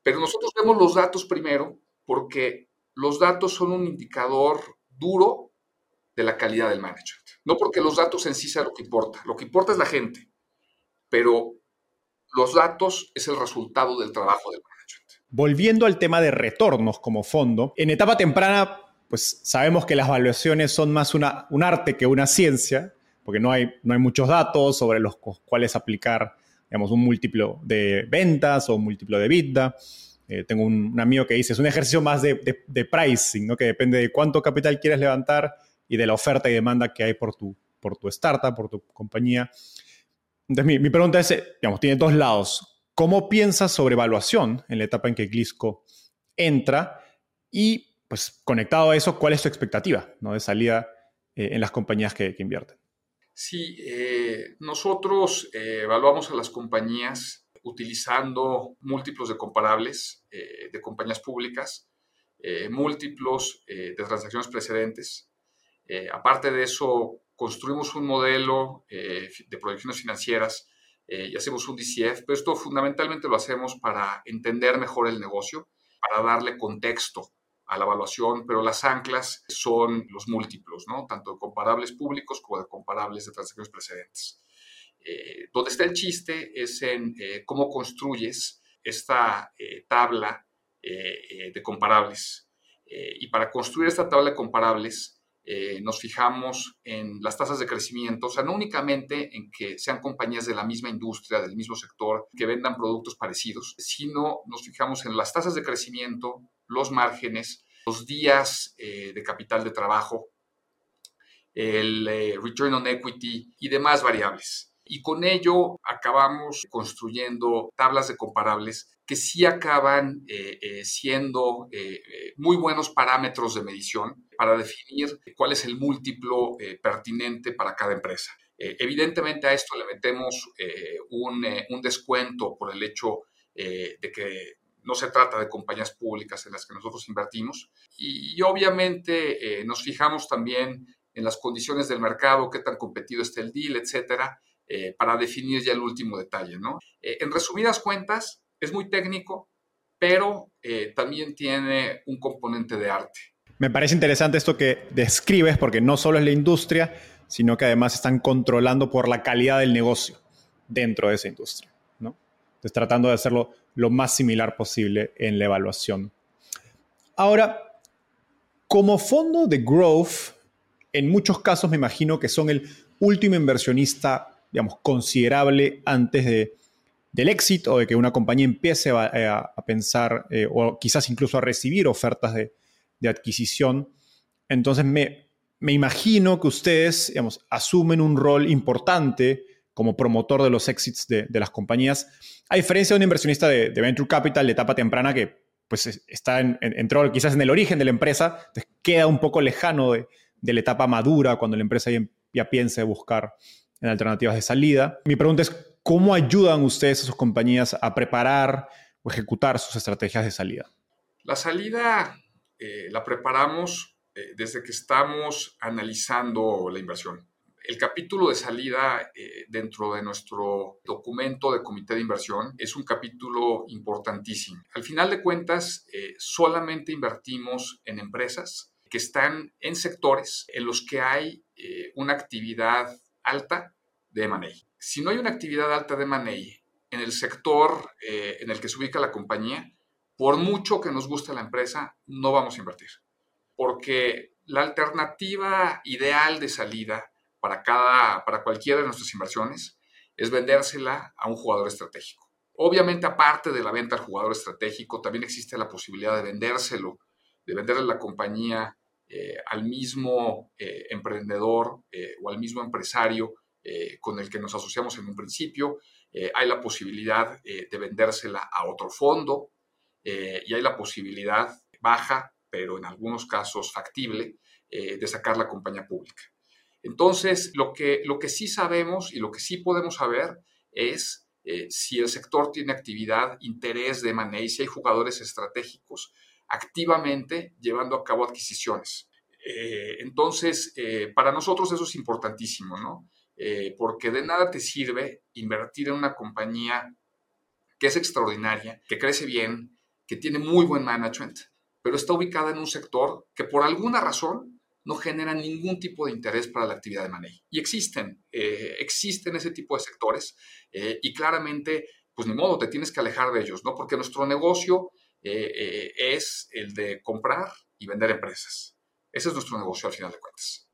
Pero nosotros vemos los datos primero porque los datos son un indicador duro de la calidad del management. No porque los datos en sí sea lo que importa, lo que importa es la gente, pero los datos es el resultado del trabajo del management. Volviendo al tema de retornos como fondo, en etapa temprana, pues sabemos que las evaluaciones son más una, un arte que una ciencia, porque no hay, no hay muchos datos sobre los cuales aplicar, digamos, un múltiplo de ventas o un múltiplo de vida. Eh, tengo un, amigo que dice, es un ejercicio más de, pricing, ¿no? que depende de cuánto capital quieres levantar y de la oferta y demanda que hay por tu, por tu startup, por tu compañía. Entonces, mi, pregunta es, digamos, tiene dos lados. ¿Cómo piensas sobre evaluación en la etapa en que Glisco entra? Y, pues, conectado a eso, ¿cuál es tu expectativa ¿no? de salida eh, en las compañías que, invierten? Sí, eh, nosotros eh, evaluamos a las compañías utilizando múltiplos de comparables de compañías públicas, múltiplos de transacciones precedentes, eh, aparte de eso, construimos un modelo eh, de proyecciones financieras eh, y hacemos un DCF, pero esto fundamentalmente lo hacemos para entender mejor el negocio, para darle contexto a la evaluación, pero las anclas son los múltiplos, ¿no? tanto de comparables públicos como de comparables de transacciones precedentes. Donde está el chiste es en cómo construyes esta tabla de comparables. y para construir esta tabla de comparables, eh, nos fijamos en las tasas de crecimiento, o sea, no únicamente en que sean compañías de la misma industria, del mismo sector, que vendan productos parecidos, sino nos fijamos en las tasas de crecimiento, los márgenes, los días eh, de capital de trabajo, el eh, return on equity y demás variables. Y con ello acabamos construyendo tablas de comparables que sí acaban eh, eh, siendo eh, muy buenos parámetros de medición para definir cuál es el múltiplo pertinente para cada empresa. evidentemente a esto le metemos un, descuento por el hecho de que no se trata de compañías públicas en las que nosotros invertimos y, obviamente nos fijamos también en las condiciones del mercado, qué tan competido está el deal, etcétera, para definir ya el último detalle. ¿no? en resumidas cuentas, es muy técnico, pero eh, también tiene un componente de arte. Me parece interesante esto que describes, porque no solo es la industria, sino que además están controlando por la calidad del negocio dentro de esa industria. ¿no? Entonces, tratando de hacerlo lo más similar posible en la evaluación. Ahora, como fondo de growth, en muchos casos me imagino que son el último inversionista, digamos, considerable antes de del éxito o de que una compañía empiece a, pensar eh, o quizás incluso a recibir ofertas de, adquisición. Entonces me, me, imagino que ustedes digamos, asumen un rol importante como promotor de los exits de, las compañías, a diferencia de un inversionista de, Venture Capital de etapa temprana que pues está en, entró quizás en el origen de la empresa, queda un poco lejano de, la etapa madura cuando la empresa ya, ya piensa buscar en alternativas de salida. Mi pregunta es, ¿Cómo ayudan ustedes a sus compañías a preparar o ejecutar sus estrategias de salida? La salida eh, la preparamos eh, desde que estamos analizando la inversión. El capítulo de salida eh, dentro de nuestro documento de comité de inversión es un capítulo importantísimo. Al final de cuentas, solamente invertimos en empresas que están en sectores en los que hay una actividad alta de M&A si no hay una actividad alta de money en el sector eh, en el que se ubica la compañía, por mucho que nos guste la empresa, no vamos a invertir. Porque la alternativa ideal de salida para, cada, para cualquiera de nuestras inversiones es vendérsela a un jugador estratégico. Obviamente, aparte de la venta al jugador estratégico, también existe la posibilidad de vendérselo, de venderle la compañía eh, al mismo eh, emprendedor o al mismo empresario con el que nos asociamos en un principio. hay la posibilidad de vendérsela a otro fondo y hay la posibilidad baja, pero en algunos casos factible, de sacar la compañía pública. Entonces, lo que, lo que sí sabemos y lo que sí podemos saber es si el sector tiene actividad, interés de manejo, si hay jugadores estratégicos activamente llevando a cabo adquisiciones. Eh, entonces, eh, para nosotros eso es importantísimo, ¿no? Eh, porque de nada te sirve invertir en una compañía que es extraordinaria, que crece bien, que tiene muy buen management, pero está ubicada en un sector que por alguna razón no genera ningún tipo de interés para la actividad de manejo. Y existen, existen ese tipo de sectores y claramente, pues ni modo, te tienes que alejar de ellos, ¿no? Porque nuestro negocio eh, eh, es el de comprar y vender empresas. Ese es nuestro negocio al final de cuentas.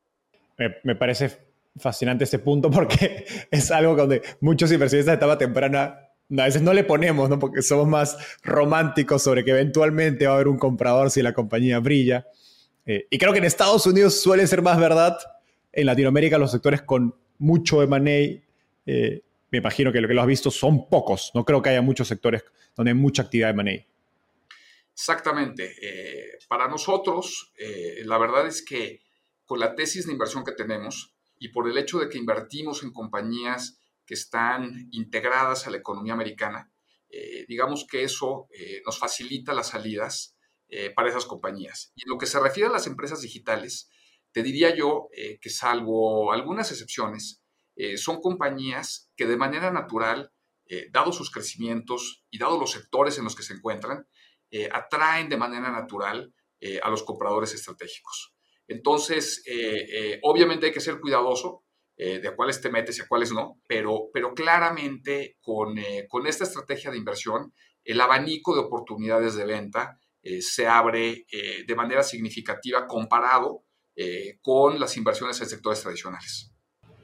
Me, parece fascinante este punto porque <laughs> es algo donde muchos inversionistas de etapa temprana a veces no le ponemos, ¿no? porque somos más románticos sobre que eventualmente va a haber un comprador si la compañía brilla. Eh, y creo que en Estados Unidos suele ser más verdad. En Latinoamérica los sectores con mucho M&A, me imagino que lo que lo has visto son pocos. No creo que haya muchos sectores donde hay mucha actividad de M&A. Exactamente. Eh, para nosotros, eh, la verdad es que con la tesis de inversión que tenemos y por el hecho de que invertimos en compañías que están integradas a la economía americana, eh, digamos que eso nos facilita las salidas para esas compañías. Y en lo que se refiere a las empresas digitales, te diría yo que salvo algunas excepciones, son compañías que de manera natural, dado sus crecimientos y dado los sectores en los que se encuentran, eh, atraen de manera natural eh, a los compradores estratégicos. Entonces, eh, obviamente hay que ser cuidadoso de a cuáles te metes y a cuáles no, pero, pero claramente con, con esta estrategia de inversión, el abanico de oportunidades de venta se abre de manera significativa comparado con las inversiones en sectores tradicionales.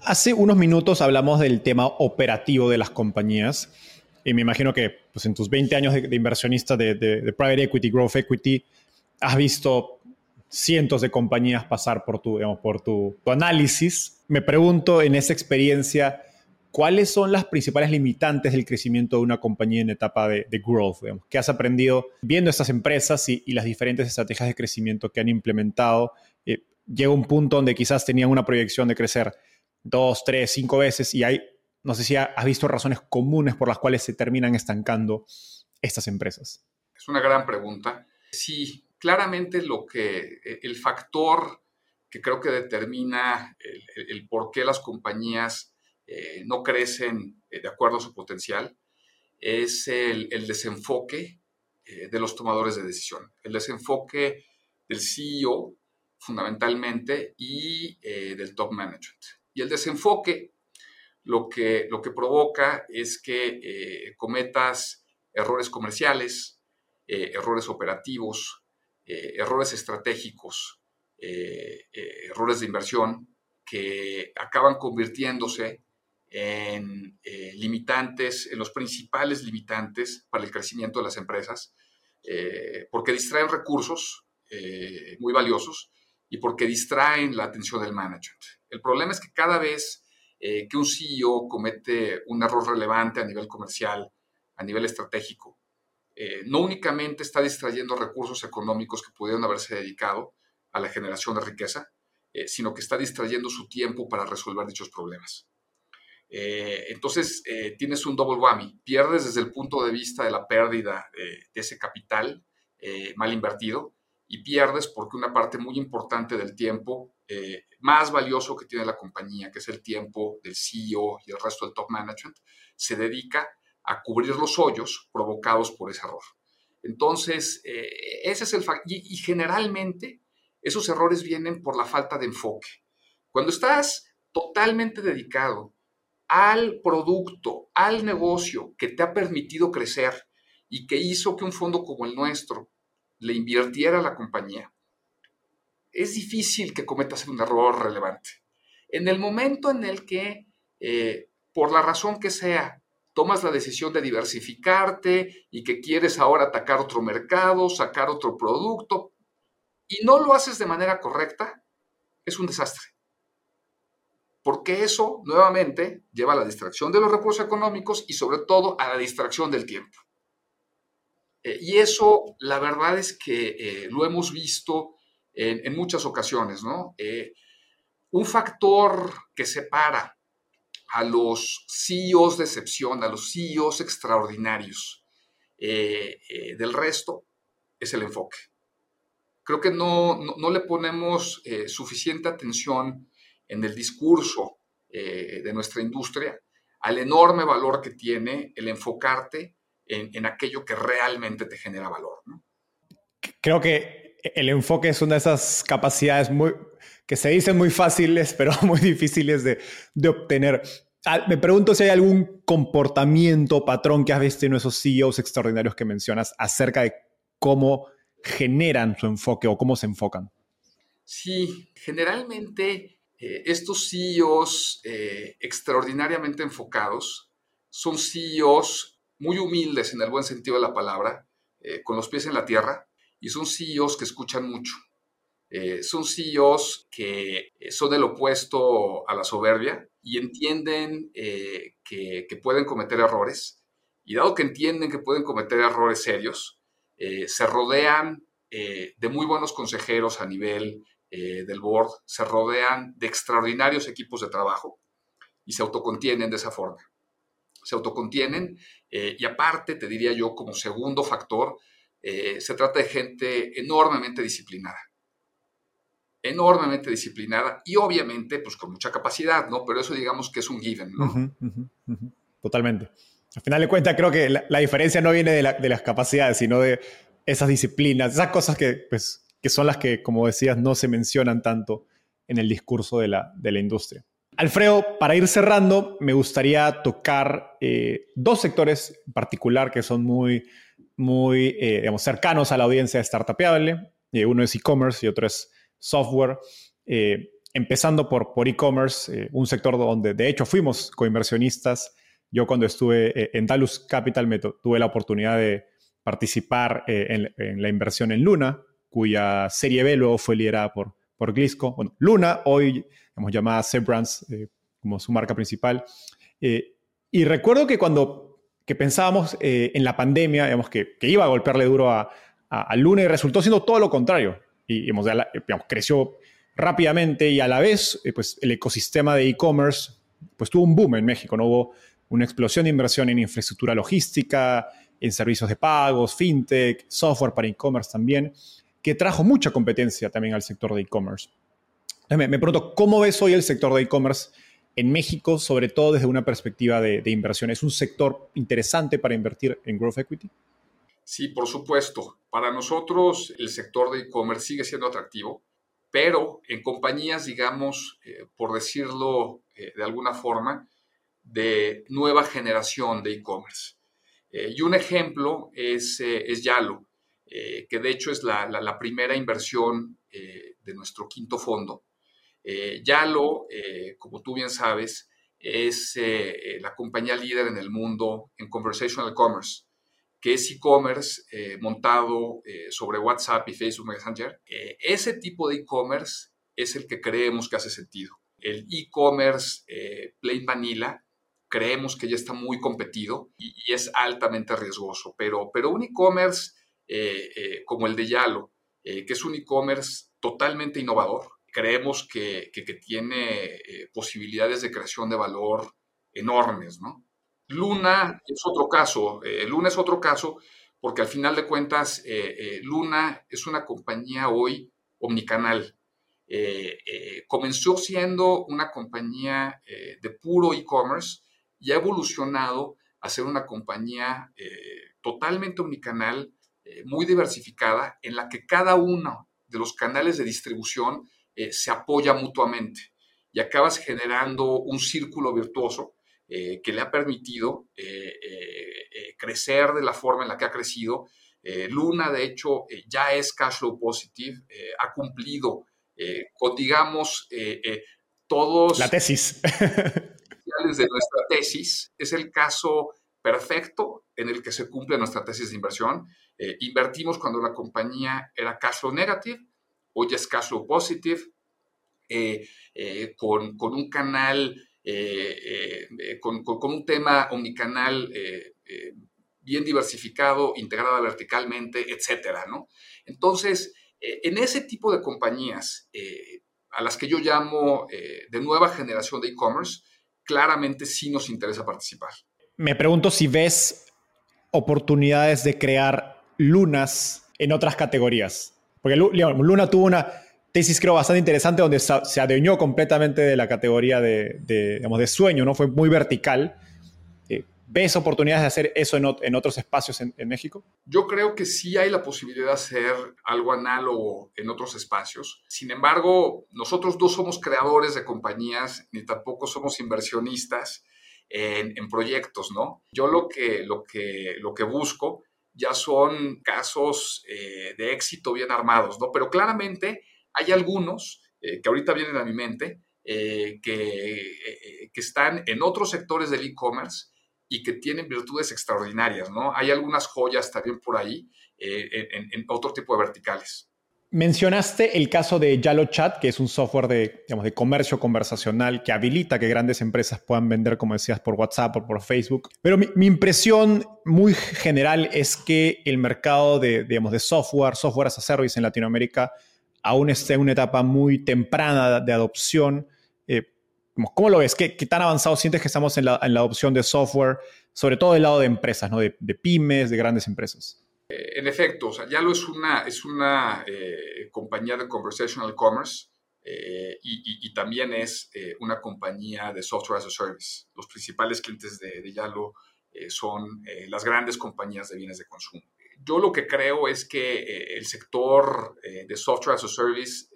Hace unos minutos hablamos del tema operativo de las compañías y me imagino que pues, en tus 20 años de, inversionista de, private equity, growth equity, has visto cientos de compañías pasar por tu, por tu, análisis. Me pregunto en esa experiencia, ¿cuáles son las principales limitantes del crecimiento de una compañía en etapa de, growth? ¿Qué has aprendido viendo estas empresas y, las diferentes estrategias de crecimiento que han implementado? Eh, llega un punto donde quizás tenían una proyección de crecer dos, tres, cinco veces y hay no sé si has visto razones comunes por las cuales se terminan estancando estas empresas. Es una gran pregunta. Sí, claramente lo que e, el factor que creo que determina el, por qué las compañías eh, no crecen eh, de acuerdo a su potencial es el, desenfoque eh, de los tomadores de decisión, el desenfoque del CEO fundamentalmente y del top management. Y el desenfoque lo que, lo que provoca es que cometas errores comerciales, errores operativos, eh, errores estratégicos, errores de inversión que acaban convirtiéndose en limitantes, en los principales limitantes para el crecimiento de las empresas, porque distraen recursos muy valiosos y porque distraen la atención del management. El problema es que cada vez eh, que un CEO comete un error relevante a nivel comercial, a nivel estratégico, eh, no únicamente está distrayendo recursos económicos que pudieron haberse dedicado a la generación de riqueza, eh, sino que está distrayendo su tiempo para resolver dichos problemas. entonces, tienes un double whammy. Pierdes desde el punto de vista de la pérdida de ese capital mal invertido y pierdes porque una parte muy importante del tiempo eh, más valioso que tiene la compañía, que es el tiempo del CEO y el resto del top management, se dedica a cubrir los hoyos provocados por ese error. Entonces, eh, ese es el y, generalmente esos errores vienen por la falta de enfoque. Cuando estás totalmente dedicado al producto, al negocio que te ha permitido crecer y que hizo que un fondo como el nuestro le invirtiera a la compañía, es difícil que cometas un error relevante. En el momento en el que, eh, por la razón que sea, tomas la decisión de diversificarte y que quieres ahora atacar otro mercado, sacar otro producto, y no lo haces de manera correcta, es un desastre. Porque eso, nuevamente, lleva a la distracción de los recursos económicos y sobre todo a la distracción del tiempo. Eh, y eso, la verdad es que eh, lo hemos visto en, muchas ocasiones, ¿no? Eh, un factor que separa a los CEOs de excepción, a los CEOs extraordinarios del resto, es el enfoque. Creo que no, le ponemos suficiente atención en el discurso de nuestra industria al enorme valor que tiene el enfocarte en, aquello que realmente te genera valor. Creo que el enfoque es una de esas capacidades muy, que se dicen muy fáciles, <laughs> pero muy difíciles de, obtener. Ah, me pregunto si hay algún comportamiento, patrón que has visto en esos CEOs extraordinarios que mencionas acerca de cómo generan su enfoque o cómo se enfocan. Sí, generalmente eh, estos CEOs eh, extraordinariamente enfocados son CEOs muy humildes en el buen sentido de la palabra, eh, con los pies en la tierra, y son CEOs que escuchan mucho. Eh, son CEOs que eh, son el opuesto a la soberbia y entienden que, pueden cometer errores. Y dado que entienden que pueden cometer errores serios, se rodean de muy buenos consejeros a nivel del board, se rodean de extraordinarios equipos de trabajo y se autocontienen de esa forma se autocontienen eh, y aparte, te diría yo, como segundo factor, eh, se trata de gente enormemente disciplinada. Enormemente disciplinada y obviamente, pues con mucha capacidad, ¿no? Pero eso digamos que es un given, ¿no? Totalmente. Al final de cuentas, creo que la, diferencia no viene de, las capacidades, sino de esas disciplinas, esas cosas que, pues, que son las que, como decías, no se mencionan tanto en el discurso de la, de la industria. Alfredo, para ir cerrando, me gustaría tocar eh, dos sectores en particular que son muy, muy eh, digamos, cercanos a la audiencia de Startupable. Eh, uno es e-commerce y otro es software. empezando por, por e-commerce, un sector donde de hecho fuimos coinversionistas. Yo cuando estuve en Dalus Capital me tuve la oportunidad de participar en, en, la inversión en Luna, cuya serie B luego fue liderada por, por Glisco. Luna, hoy hemos llamada Sebrans eh, como su marca principal. Eh, y recuerdo que cuando que pensábamos eh, en la pandemia, que, que, iba a golpearle duro a, a, Luna y resultó siendo todo lo contrario. Y digamos, creció rápidamente y a la vez pues, el ecosistema de e-commerce pues, tuvo un boom en México. ¿no? Hubo una explosión de inversión en infraestructura logística, en servicios de pagos, fintech, software para e-commerce también que trajo mucha competencia también al sector de e-commerce. Me, me, pregunto, ¿cómo ves hoy el sector de e-commerce en México, sobre todo desde una perspectiva de, inversión? ¿Es un sector interesante para invertir en growth equity? Sí, por supuesto. Para nosotros el sector de e-commerce sigue siendo atractivo, pero en compañías, digamos, eh, por decirlo eh, de alguna forma, de nueva generación de e-commerce. Eh, y un ejemplo es, es Yalo. Que de hecho es la, primera inversión de nuestro quinto fondo. Yalo, como tú bien sabes, es la compañía líder en el mundo en conversational commerce, que es e-commerce montado sobre WhatsApp y Facebook Messenger. ese tipo de e-commerce es el que creemos que hace sentido. El e-commerce plain vanilla creemos que ya está muy competido y, es altamente riesgoso, pero, pero un e-commerce eh, eh, como el de Yalo, eh, que es un e-commerce totalmente innovador. Creemos que, tiene posibilidades de creación de valor enormes, ¿no? Luna es otro caso. Luna es otro caso porque al final de cuentas Luna es una compañía hoy omnicanal. comenzó siendo una compañía de puro e-commerce y ha evolucionado a ser una compañía totalmente omnicanal eh, muy diversificada en la que cada uno de los canales de distribución eh, se apoya mutuamente y acabas generando un círculo virtuoso eh, que le ha permitido crecer de la forma en la que ha crecido. Luna, de hecho, ya es cash flow positive, ha cumplido con, digamos, todos... La tesis. <laughs> de nuestra tesis, es el caso perfecto en el que se cumple nuestra tesis de inversión. Eh, invertimos cuando la compañía era cash flow negative, hoy es cash flow positive, eh, eh, con, con, un canal, con, con, un tema omnicanal bien diversificado, integrada verticalmente, etcétera, ¿no? Entonces, en ese tipo de compañías, a las que yo llamo de nueva generación de e-commerce, claramente sí nos interesa participar. Me pregunto si ves oportunidades de crear lunas en otras categorías. Porque Luna tuvo una tesis creo bastante interesante donde se adueñó completamente de la categoría de, de sueño, ¿no? Fue muy vertical. Eh, ¿Ves oportunidades de hacer eso en, otros espacios en, México? Yo creo que sí hay la posibilidad de hacer algo análogo en otros espacios. Sin embargo, nosotros no somos creadores de compañías ni tampoco somos inversionistas en, proyectos, ¿no? Yo lo que, lo que, lo que busco ya son casos eh, de éxito bien armados, ¿no? Pero claramente hay algunos eh, que ahorita vienen a mi mente eh, que, que están en otros sectores del e-commerce y que tienen virtudes extraordinarias, ¿no? Hay algunas joyas también por ahí en, otro tipo de verticales. Mencionaste el caso de YaloChat, que es un software de, de comercio conversacional que habilita que grandes empresas puedan vender, como decías, por WhatsApp o por Facebook. Pero mi, impresión muy general es que el mercado de, digamos, de software, software as a service en Latinoamérica, aún está en una etapa muy temprana de adopción. Eh, ¿Cómo lo ves? ¿Qué, tan avanzado sientes que estamos en la, adopción de software, sobre todo del lado de empresas, ¿no? de pymes, de grandes empresas? en efecto, Yalo es una, eh, compañía de conversational commerce eh, y, también es eh, una compañía de software as a service. Los principales clientes de, de Yalo son las grandes compañías de bienes de consumo. Yo lo que creo es que el sector de software as a service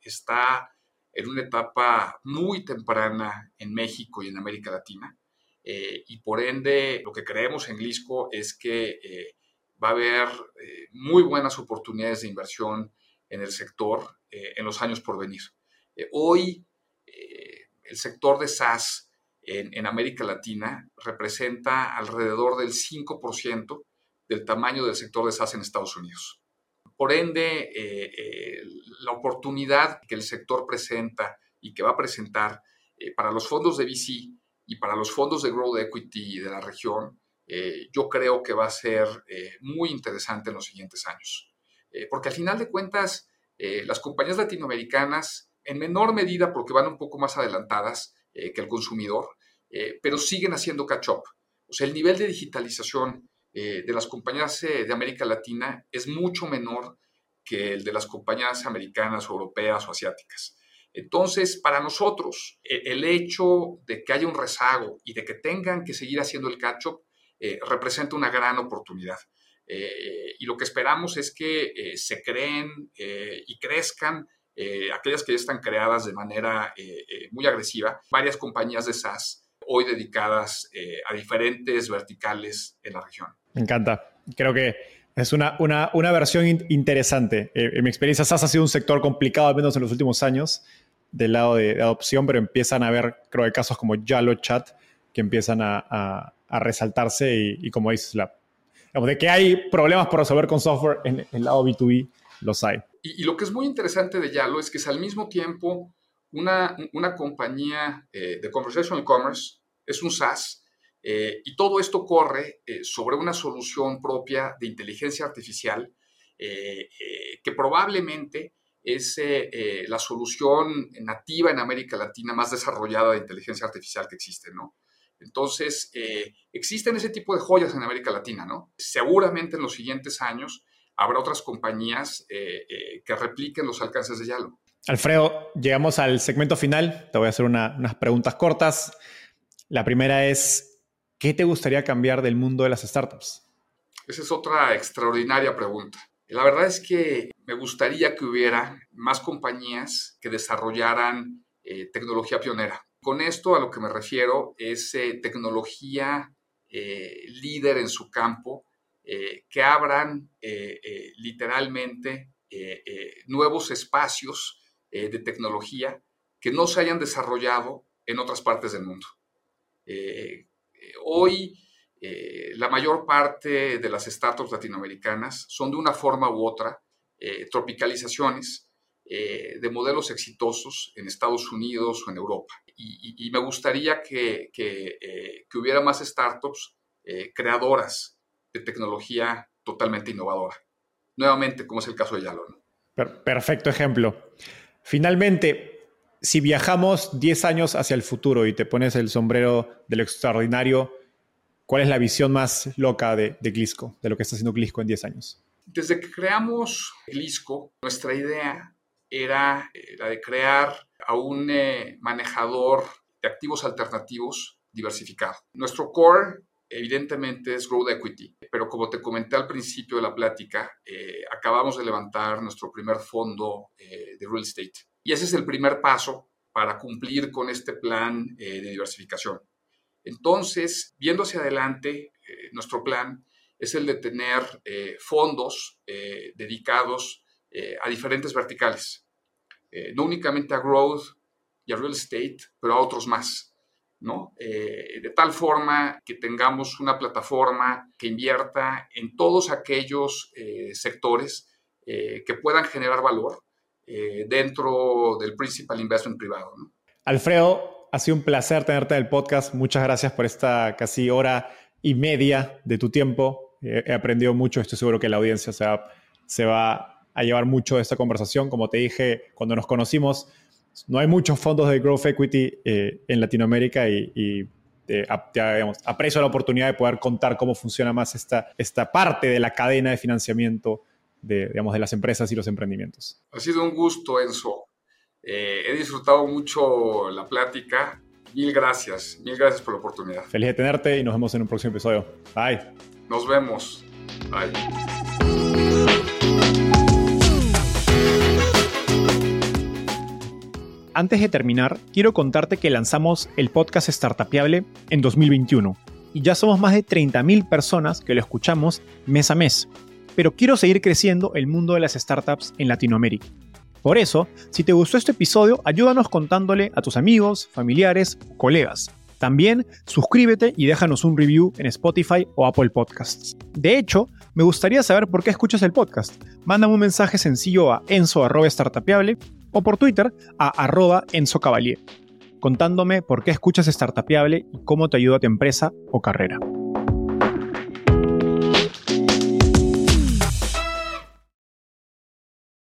está en una etapa muy temprana en México y en América Latina. y por ende, lo que creemos en Glisco es que va a haber eh, muy buenas oportunidades de inversión en el sector eh, en los años por venir. Eh, hoy, el sector de SaaS en, América Latina representa alrededor del 5% del tamaño del sector de SaaS en Estados Unidos. Por ende, la oportunidad que el sector presenta y que va a presentar para los fondos de VC y para los fondos de Growth Equity de la región eh, yo creo que va a ser eh, muy interesante en los siguientes años. Eh, porque al final de cuentas, las compañías latinoamericanas, en menor medida porque van un poco más adelantadas que el consumidor, pero siguen haciendo catch-up. O sea, el nivel de digitalización de las compañías de América Latina es mucho menor que el de las compañías americanas, europeas o asiáticas. Entonces, para nosotros, el hecho de que haya un rezago y de que tengan que seguir haciendo el catch-up eh, representa una gran oportunidad. Eh, y lo que esperamos es que eh, se creen y crezcan aquellas que ya están creadas de manera muy agresiva, varias compañías de SaaS hoy dedicadas a diferentes verticales en la región. Me encanta. Creo que es una, una, una versión interesante. en mi experiencia, SaaS ha sido un sector complicado, al menos en los últimos años, del lado de, adopción, pero empiezan a haber, creo, de casos como Yalo Chat, que empiezan a a resaltarse y, como dices, la, de que hay problemas por resolver con software en el lado B2B, los hay. Y, lo que es muy interesante de Yalo es que es al mismo tiempo una, una compañía eh, de conversational commerce, es un SaaS, eh, y todo esto corre eh, sobre una solución propia de inteligencia artificial que probablemente es la solución nativa en América Latina más desarrollada de inteligencia artificial que existe, ¿no? Entonces, eh, existen ese tipo de joyas en América Latina, ¿no? Seguramente en los siguientes años habrá otras compañías eh, eh, que repliquen los alcances de Yalo. Alfredo, llegamos al segmento final. Te voy a hacer unas preguntas cortas. La primera es, ¿qué te gustaría cambiar del mundo de las startups? Esa es otra extraordinaria pregunta. La verdad es que me gustaría que hubiera más compañías que desarrollaran tecnología pionera. Con esto a lo que me refiero es eh, tecnología eh, líder en su campo, eh, que abran literalmente nuevos espacios de tecnología que no se hayan desarrollado en otras partes del mundo. Hoy la mayor parte de las startups latinoamericanas son de una forma u otra tropicalizaciones de modelos exitosos en Estados Unidos o en Europa. Y, me gustaría que, que, hubiera más startups creadoras de tecnología totalmente innovadora. Nuevamente, como es el caso de Yalon. Perfecto ejemplo. Finalmente, si viajamos 10 años hacia el futuro y te pones el sombrero de lo extraordinario, ¿cuál es la visión más loca de, Glisco, de lo que está haciendo Glisco en 10 años? Desde que creamos Glisco, nuestra idea era eh, la de crear a un eh, manejador de activos alternativos diversificado. Nuestro core evidentemente es Growth Equity, pero como te comenté al principio de la plática, eh, acabamos de levantar nuestro primer fondo de real estate. Y ese es el primer paso para cumplir con este plan eh, de diversificación. Entonces, viendo hacia adelante, nuestro plan es el de tener fondos dedicados a diferentes verticales, no únicamente a growth y a real estate, pero a otros más. ¿no? Eh, de tal forma que tengamos una plataforma que invierta en todos aquellos eh, sectores eh, que puedan generar valor dentro del principal investment privado. Alfredo, ha sido un placer tenerte en el podcast. Muchas gracias por esta casi hora y media de tu tiempo. he aprendido mucho, estoy seguro que la audiencia se va, a llevar mucho de esta conversación. Como te dije, cuando nos conocimos, no hay muchos fondos de growth equity eh, en Latinoamérica y, eh, aprecio la oportunidad de poder contar cómo funciona más esta, esta parte de la cadena de financiamiento de, digamos, de las empresas y los emprendimientos. Ha sido un gusto, Enzo. Eh, he disfrutado mucho la plática. Mil gracias, mil gracias por la oportunidad. Feliz de tenerte y nos vemos en un próximo episodio. Bye. Nos vemos. Bye. Antes de terminar, quiero contarte que lanzamos el podcast Startupiable en 2021 y ya somos más de 30.000 personas que lo escuchamos mes a mes. Pero quiero seguir creciendo el mundo de las startups en Latinoamérica. Por eso, si te gustó este episodio, ayúdanos contándole a tus amigos, familiares, colegas. También suscríbete y déjanos un review en Spotify o Apple Podcasts. De hecho, me gustaría saber por qué escuchas el podcast. Mándame un mensaje sencillo a enzo.startapeable o por Twitter a arroba Enzo Cavalier, contándome por qué escuchas Startupiable y cómo te ayuda a tu empresa o carrera.